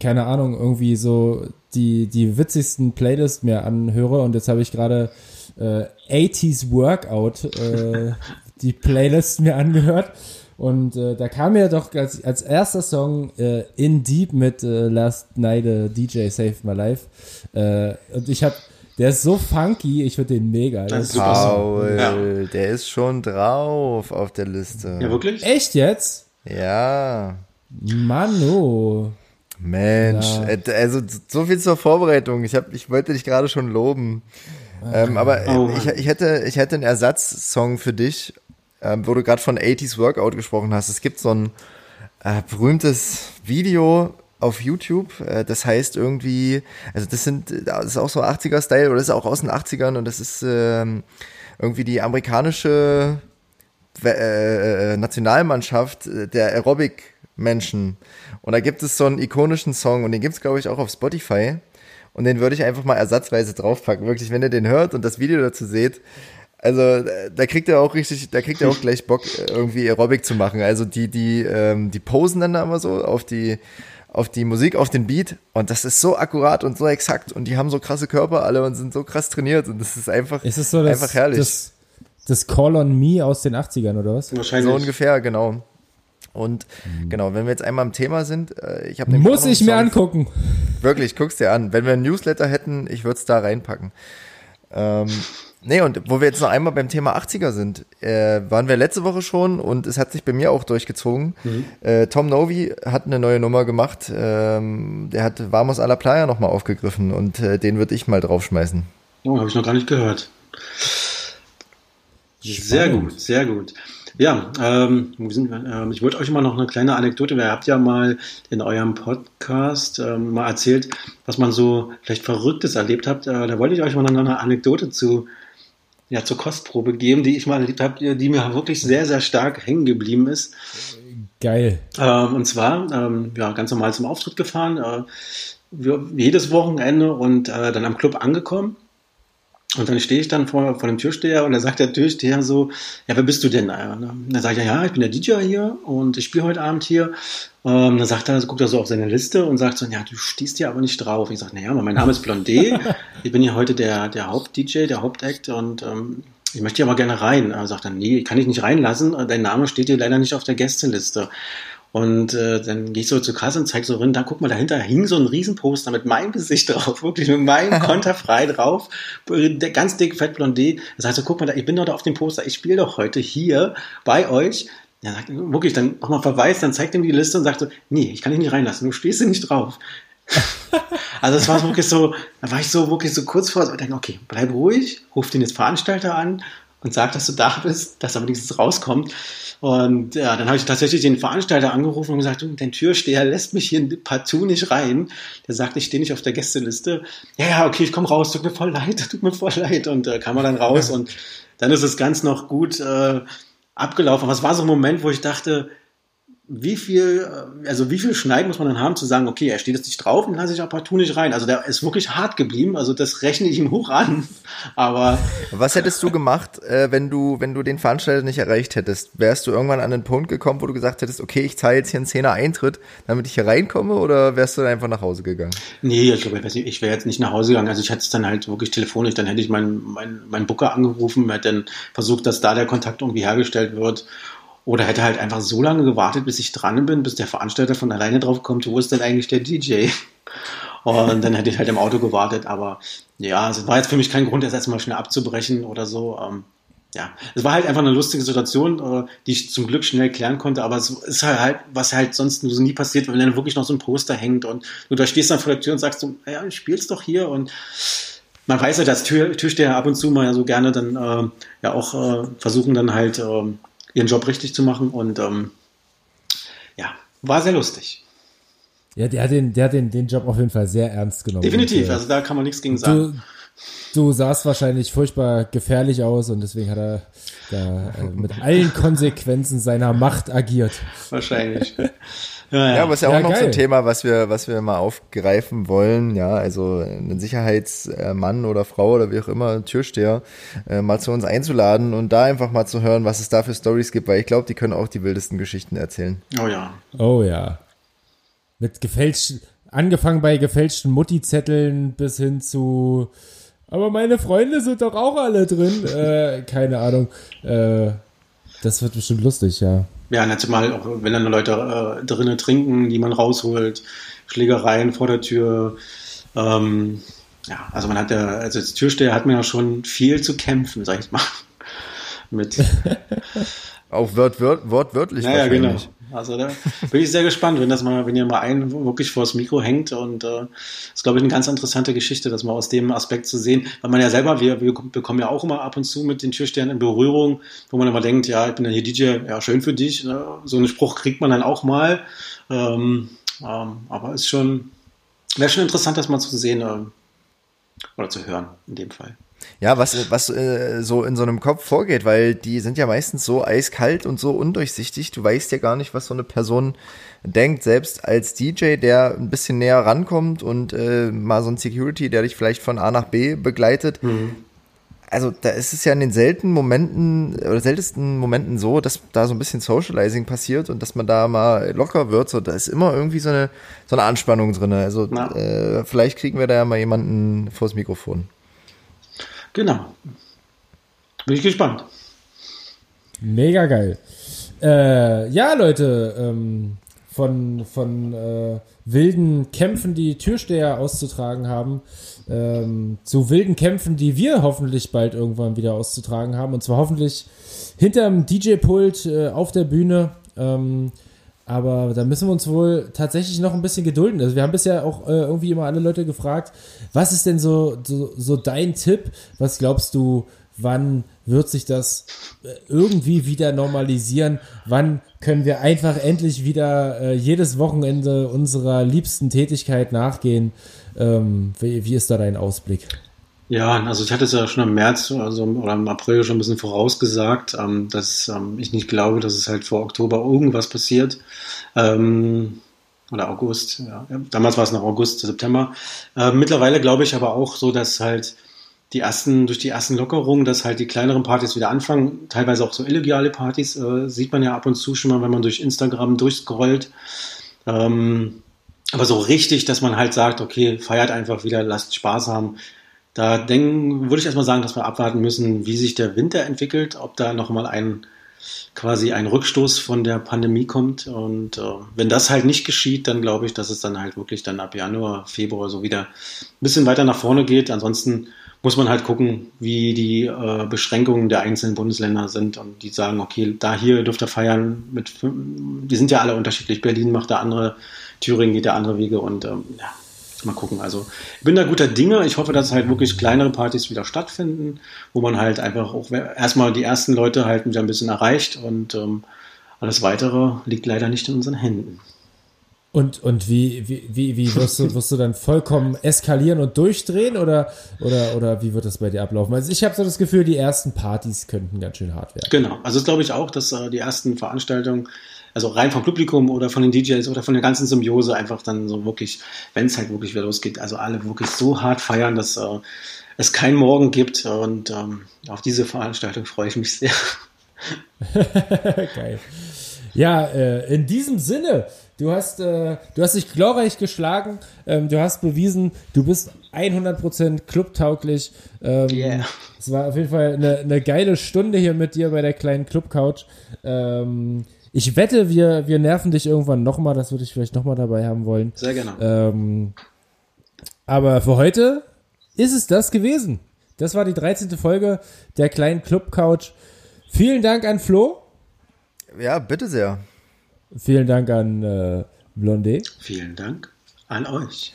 keine Ahnung, irgendwie so die, die witzigsten Playlists mir anhöre und jetzt habe ich gerade äh, 80s Workout äh, die Playlist mir angehört und äh, da kam mir doch als, als erster Song äh, In Deep mit äh, Last Night a DJ Saved My Life äh, und ich habe der ist so funky, ich finde den mega. Das ist Paul, ja. der ist schon drauf auf der Liste. Ja, wirklich? Echt jetzt? Ja. Mano. Mensch, ja. Äh, also so viel zur Vorbereitung. Ich, hab, ich wollte dich gerade schon loben. Ähm, aber oh ich, ich, hätte, ich hätte einen Ersatzsong für dich, ähm, wo du gerade von 80s Workout gesprochen hast. Es gibt so ein äh, berühmtes Video auf YouTube. Äh, das heißt irgendwie, also das sind, das ist auch so 80er-Style oder das ist auch aus den 80ern und das ist ähm, irgendwie die amerikanische äh, äh Nationalmannschaft der Aerobic-Menschen. Und da gibt es so einen ikonischen Song und den gibt es, glaube ich, auch auf Spotify. Und den würde ich einfach mal ersatzweise draufpacken. Wirklich, wenn ihr den hört und das Video dazu seht, also da kriegt er auch richtig, da kriegt er auch gleich Bock, irgendwie Aerobic zu machen. Also die, die, ähm, die posen dann da immer so auf die, auf die Musik, auf den Beat und das ist so akkurat und so exakt und die haben so krasse Körper alle und sind so krass trainiert und das ist einfach, ist es so das, einfach herrlich. Das, das Call on Me aus den 80ern oder was? Wahrscheinlich. So ungefähr, genau. Und mhm. genau, wenn wir jetzt einmal im Thema sind, äh, ich habe Muss ich mir angucken. Wirklich, guck's dir an. Wenn wir ein Newsletter hätten, ich würde es da reinpacken. Ähm, nee, und wo wir jetzt noch einmal beim Thema 80er sind, äh, waren wir letzte Woche schon und es hat sich bei mir auch durchgezogen. Mhm. Äh, Tom Novi hat eine neue Nummer gemacht. Ähm, der hat Vamos a la Playa nochmal aufgegriffen und äh, den würde ich mal draufschmeißen. Oh, habe ich noch gar nicht gehört. Sehr gut, sehr gut. Ja, ähm, sind, äh, ich wollte euch mal noch eine kleine Anekdote, ihr habt ja mal in eurem Podcast äh, mal erzählt, was man so vielleicht Verrücktes erlebt habt. Äh, da wollte ich euch mal noch eine Anekdote zu ja, zur Kostprobe geben, die ich mal erlebt habe, die mir wirklich sehr, sehr stark hängen geblieben ist. Geil. Ähm, und zwar, ähm, ja, ganz normal zum Auftritt gefahren, äh, wir, jedes Wochenende und äh, dann am Club angekommen. Und dann stehe ich dann vor, vor dem Türsteher und da sagt der Türsteher so, ja, wer bist du denn? Und dann sage ich, ja, ich bin der DJ hier und ich spiele heute Abend hier. Ähm, dann sagt er, guckt er so auf seine Liste und sagt so, ja, du stehst hier aber nicht drauf. Ich sage, naja, mein Name ist Blondé. ich bin hier heute der, der Haupt-DJ, der Hauptact und ähm, ich möchte hier aber gerne rein. Er sagt dann, nee, kann ich nicht reinlassen. Dein Name steht hier leider nicht auf der Gästeliste. Und äh, dann gehe ich so zur Kasse und zeige so rein, da guck mal, dahinter hing so ein Riesenposter mit meinem Gesicht drauf, wirklich mit meinem Konterfrei drauf, ganz dick, fett blondé. Das heißt so, guck mal, da, ich bin doch da auf dem Poster, ich spiele doch heute hier bei euch. Ja, sagt wirklich, dann nochmal verweist, dann zeigt ihm die Liste und sagt so, nee, ich kann dich nicht reinlassen, du stehst hier nicht drauf. also es war wirklich so, da war ich so wirklich so kurz vor, so, denke, okay, bleib ruhig, ruf den jetzt Veranstalter an und sag, dass du da bist, dass aber nichts rauskommt. Und ja, dann habe ich tatsächlich den Veranstalter angerufen und gesagt, der Türsteher lässt mich hier partout nicht rein. Der sagt, ich stehe nicht auf der Gästeliste. Ja, ja, okay, ich komme raus, tut mir voll leid, tut mir voll leid. Und äh, kam er dann raus und dann ist es ganz noch gut äh, abgelaufen. Aber es war so ein Moment, wo ich dachte, wie viel, äh, also wie viel Schneiden muss man dann haben, zu sagen, okay, er steht jetzt nicht drauf und lasse ich auch partout nicht rein. Also der ist wirklich hart geblieben, also das rechne ich ihm hoch an. Aber. Was hättest du gemacht, äh, wenn du, wenn du den Veranstalter nicht erreicht hättest? Wärst du irgendwann an den Punkt gekommen, wo du gesagt hättest, okay, ich zahle jetzt hier einen Zehner Eintritt, damit ich hier reinkomme, oder wärst du dann einfach nach Hause gegangen? Nee, ich glaube, ich, ich wäre jetzt nicht nach Hause gegangen. Also ich hätte es dann halt wirklich telefonisch, dann hätte ich meinen mein, mein Booker angerufen, hätte dann versucht, dass da der Kontakt irgendwie hergestellt wird. Oder hätte halt einfach so lange gewartet, bis ich dran bin, bis der Veranstalter von alleine drauf kommt, wo ist denn eigentlich der DJ? Und dann hätte ich halt im Auto gewartet. Aber ja, es war jetzt für mich kein Grund, das erstmal schnell abzubrechen oder so. Ähm, ja, es war halt einfach eine lustige Situation, äh, die ich zum Glück schnell klären konnte. Aber es ist halt, halt was halt sonst so nie passiert, wenn dann wirklich noch so ein Poster hängt und du da stehst dann vor der Tür und sagst, du, ja, ich spiel's doch hier und man weiß ja, dass Tür, Türsteher ab und zu mal ja so gerne dann äh, ja auch äh, versuchen dann halt äh, ihren Job richtig zu machen. Und ähm, ja, war sehr lustig. Ja, der hat, den, der hat den, den Job auf jeden Fall sehr ernst genommen. Definitiv, und, äh, also da kann man nichts gegen sagen. Du, du sahst wahrscheinlich furchtbar gefährlich aus und deswegen hat er da äh, mit allen Konsequenzen seiner Macht agiert. Wahrscheinlich. Ja, ja. ja, aber ist ja auch ja, noch geil. so ein Thema, was wir, was wir mal aufgreifen wollen. Ja, also ein Sicherheitsmann oder Frau oder wie auch immer, Türsteher, äh, mal zu uns einzuladen und da einfach mal zu hören, was es da für Stories gibt, weil ich glaube, die können auch die wildesten Geschichten erzählen. Oh ja. Oh ja. Mit gefälschten, angefangen bei gefälschten Mutti-Zetteln bis hin zu, aber meine Freunde sind doch auch alle drin. äh, keine Ahnung. Äh, das wird bestimmt lustig, ja ja, letztes Mal, auch wenn dann Leute äh, drinnen trinken, die man rausholt, Schlägereien vor der Tür. Ähm, ja, also man hat ja, also als Türsteher hat man ja schon viel zu kämpfen, sag ich mal. Mit. Auch wort, wort, wortwörtlich. Ja, ja, genau. Also da bin ich sehr gespannt, wenn das mal, wenn ihr mal einen wirklich vors Mikro hängt und äh, ist, glaube ich, eine ganz interessante Geschichte, das mal aus dem Aspekt zu sehen, weil man ja selber, wir, wir bekommen ja auch immer ab und zu mit den Türstern in Berührung, wo man immer denkt, ja, ich bin ja hier DJ, ja, schön für dich. Ne? So einen Spruch kriegt man dann auch mal. Ähm, ähm, aber ist schon, wäre schon interessant, das mal zu sehen äh, oder zu hören in dem Fall. Ja, was, was äh, so in so einem Kopf vorgeht, weil die sind ja meistens so eiskalt und so undurchsichtig. Du weißt ja gar nicht, was so eine Person denkt. Selbst als DJ, der ein bisschen näher rankommt und äh, mal so ein Security, der dich vielleicht von A nach B begleitet. Mhm. Also da ist es ja in den seltenen Momenten oder seltensten Momenten so, dass da so ein bisschen Socializing passiert und dass man da mal locker wird. So, da ist immer irgendwie so eine, so eine Anspannung drin. Also äh, vielleicht kriegen wir da ja mal jemanden vors Mikrofon. Genau. Bin ich gespannt. Mega geil. Äh, ja, Leute, ähm, von, von äh, wilden Kämpfen, die Türsteher auszutragen haben, ähm, zu wilden Kämpfen, die wir hoffentlich bald irgendwann wieder auszutragen haben. Und zwar hoffentlich hinterm DJ-Pult äh, auf der Bühne. Ähm, aber da müssen wir uns wohl tatsächlich noch ein bisschen gedulden. Also wir haben bisher auch äh, irgendwie immer alle Leute gefragt, was ist denn so, so, so dein Tipp? Was glaubst du, wann wird sich das äh, irgendwie wieder normalisieren? Wann können wir einfach endlich wieder äh, jedes Wochenende unserer liebsten Tätigkeit nachgehen? Ähm, wie, wie ist da dein Ausblick? Ja, also ich hatte es ja schon im März also, oder im April schon ein bisschen vorausgesagt, ähm, dass ähm, ich nicht glaube, dass es halt vor Oktober irgendwas passiert. Ähm, oder August, ja. Damals war es noch August, September. Äh, mittlerweile glaube ich aber auch so, dass halt die ersten, durch die ersten Lockerungen, dass halt die kleineren Partys wieder anfangen, teilweise auch so illegale Partys, äh, sieht man ja ab und zu schon mal, wenn man durch Instagram durchscrollt. Ähm, aber so richtig, dass man halt sagt, okay, feiert einfach wieder, lasst Spaß haben. Da denken, würde ich erstmal sagen, dass wir abwarten müssen, wie sich der Winter entwickelt, ob da nochmal ein quasi ein Rückstoß von der Pandemie kommt. Und äh, wenn das halt nicht geschieht, dann glaube ich, dass es dann halt wirklich dann ab Januar, Februar so wieder ein bisschen weiter nach vorne geht. Ansonsten muss man halt gucken, wie die äh, Beschränkungen der einzelnen Bundesländer sind und die sagen, okay, da hier dürft ihr feiern mit, die sind ja alle unterschiedlich. Berlin macht da andere, Thüringen geht da andere Wege und ähm, ja, mal gucken. Also ich bin da guter Dinge. Ich hoffe, dass halt wirklich kleinere Partys wieder stattfinden, wo man halt einfach auch erstmal die ersten Leute halt wieder ein bisschen erreicht und ähm, alles weitere liegt leider nicht in unseren Händen. Und, und wie, wie, wie, wie wirst, du, wirst du dann vollkommen eskalieren und durchdrehen oder, oder, oder wie wird das bei dir ablaufen? Also ich habe so das Gefühl, die ersten Partys könnten ganz schön hart werden. Genau, also das glaube ich auch, dass äh, die ersten Veranstaltungen, also rein vom Publikum oder von den DJs oder von der ganzen Symbiose einfach dann so wirklich, wenn es halt wirklich wieder losgeht, also alle wirklich so hart feiern, dass äh, es keinen Morgen gibt und ähm, auf diese Veranstaltung freue ich mich sehr. Geil. Ja, äh, in diesem Sinne, du hast, äh, du hast dich glorreich geschlagen, ähm, du hast bewiesen, du bist 100% clubtauglich. Ähm, yeah. Es war auf jeden Fall eine, eine, geile Stunde hier mit dir bei der kleinen Clubcouch. Ähm, ich wette, wir, wir nerven dich irgendwann nochmal, das würde ich vielleicht nochmal dabei haben wollen. Sehr gerne. Ähm, aber für heute ist es das gewesen. Das war die 13. Folge der kleinen Clubcouch. Vielen Dank an Flo. Ja, bitte sehr. Vielen Dank an äh, Blondé. Vielen Dank an euch.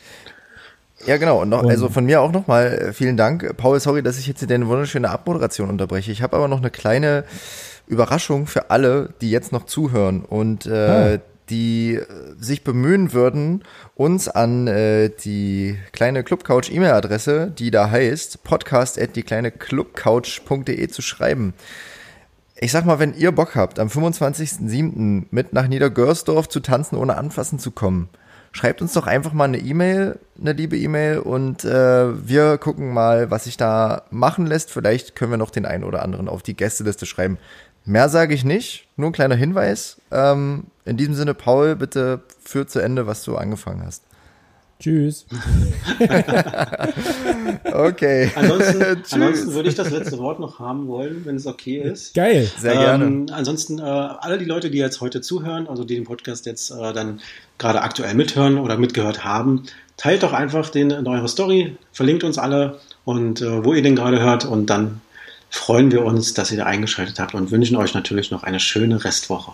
Ja, genau. Und noch, also von mir auch nochmal äh, vielen Dank. Paul, sorry, dass ich jetzt hier deine wunderschöne Abmoderation unterbreche. Ich habe aber noch eine kleine Überraschung für alle, die jetzt noch zuhören und äh, ah. die äh, sich bemühen würden, uns an äh, die kleine Clubcouch E-Mail-Adresse, die da heißt podcast at die kleine Clubcouch.de zu schreiben ich sag mal, wenn ihr Bock habt, am 25.07. mit nach Niedergörsdorf zu tanzen, ohne anfassen zu kommen, schreibt uns doch einfach mal eine E-Mail, eine liebe E-Mail und äh, wir gucken mal, was sich da machen lässt. Vielleicht können wir noch den einen oder anderen auf die Gästeliste schreiben. Mehr sage ich nicht, nur ein kleiner Hinweis. Ähm, in diesem Sinne, Paul, bitte führ zu Ende, was du angefangen hast. Tschüss. okay. Ansonsten, ansonsten, würde ich das letzte Wort noch haben wollen, wenn es okay ist. Geil. Sehr gerne. Ähm, ansonsten, äh, alle die Leute, die jetzt heute zuhören, also die den Podcast jetzt äh, dann gerade aktuell mithören oder mitgehört haben, teilt doch einfach den in eure Story, verlinkt uns alle und äh, wo ihr den gerade hört und dann freuen wir uns, dass ihr da eingeschaltet habt und wünschen euch natürlich noch eine schöne Restwoche.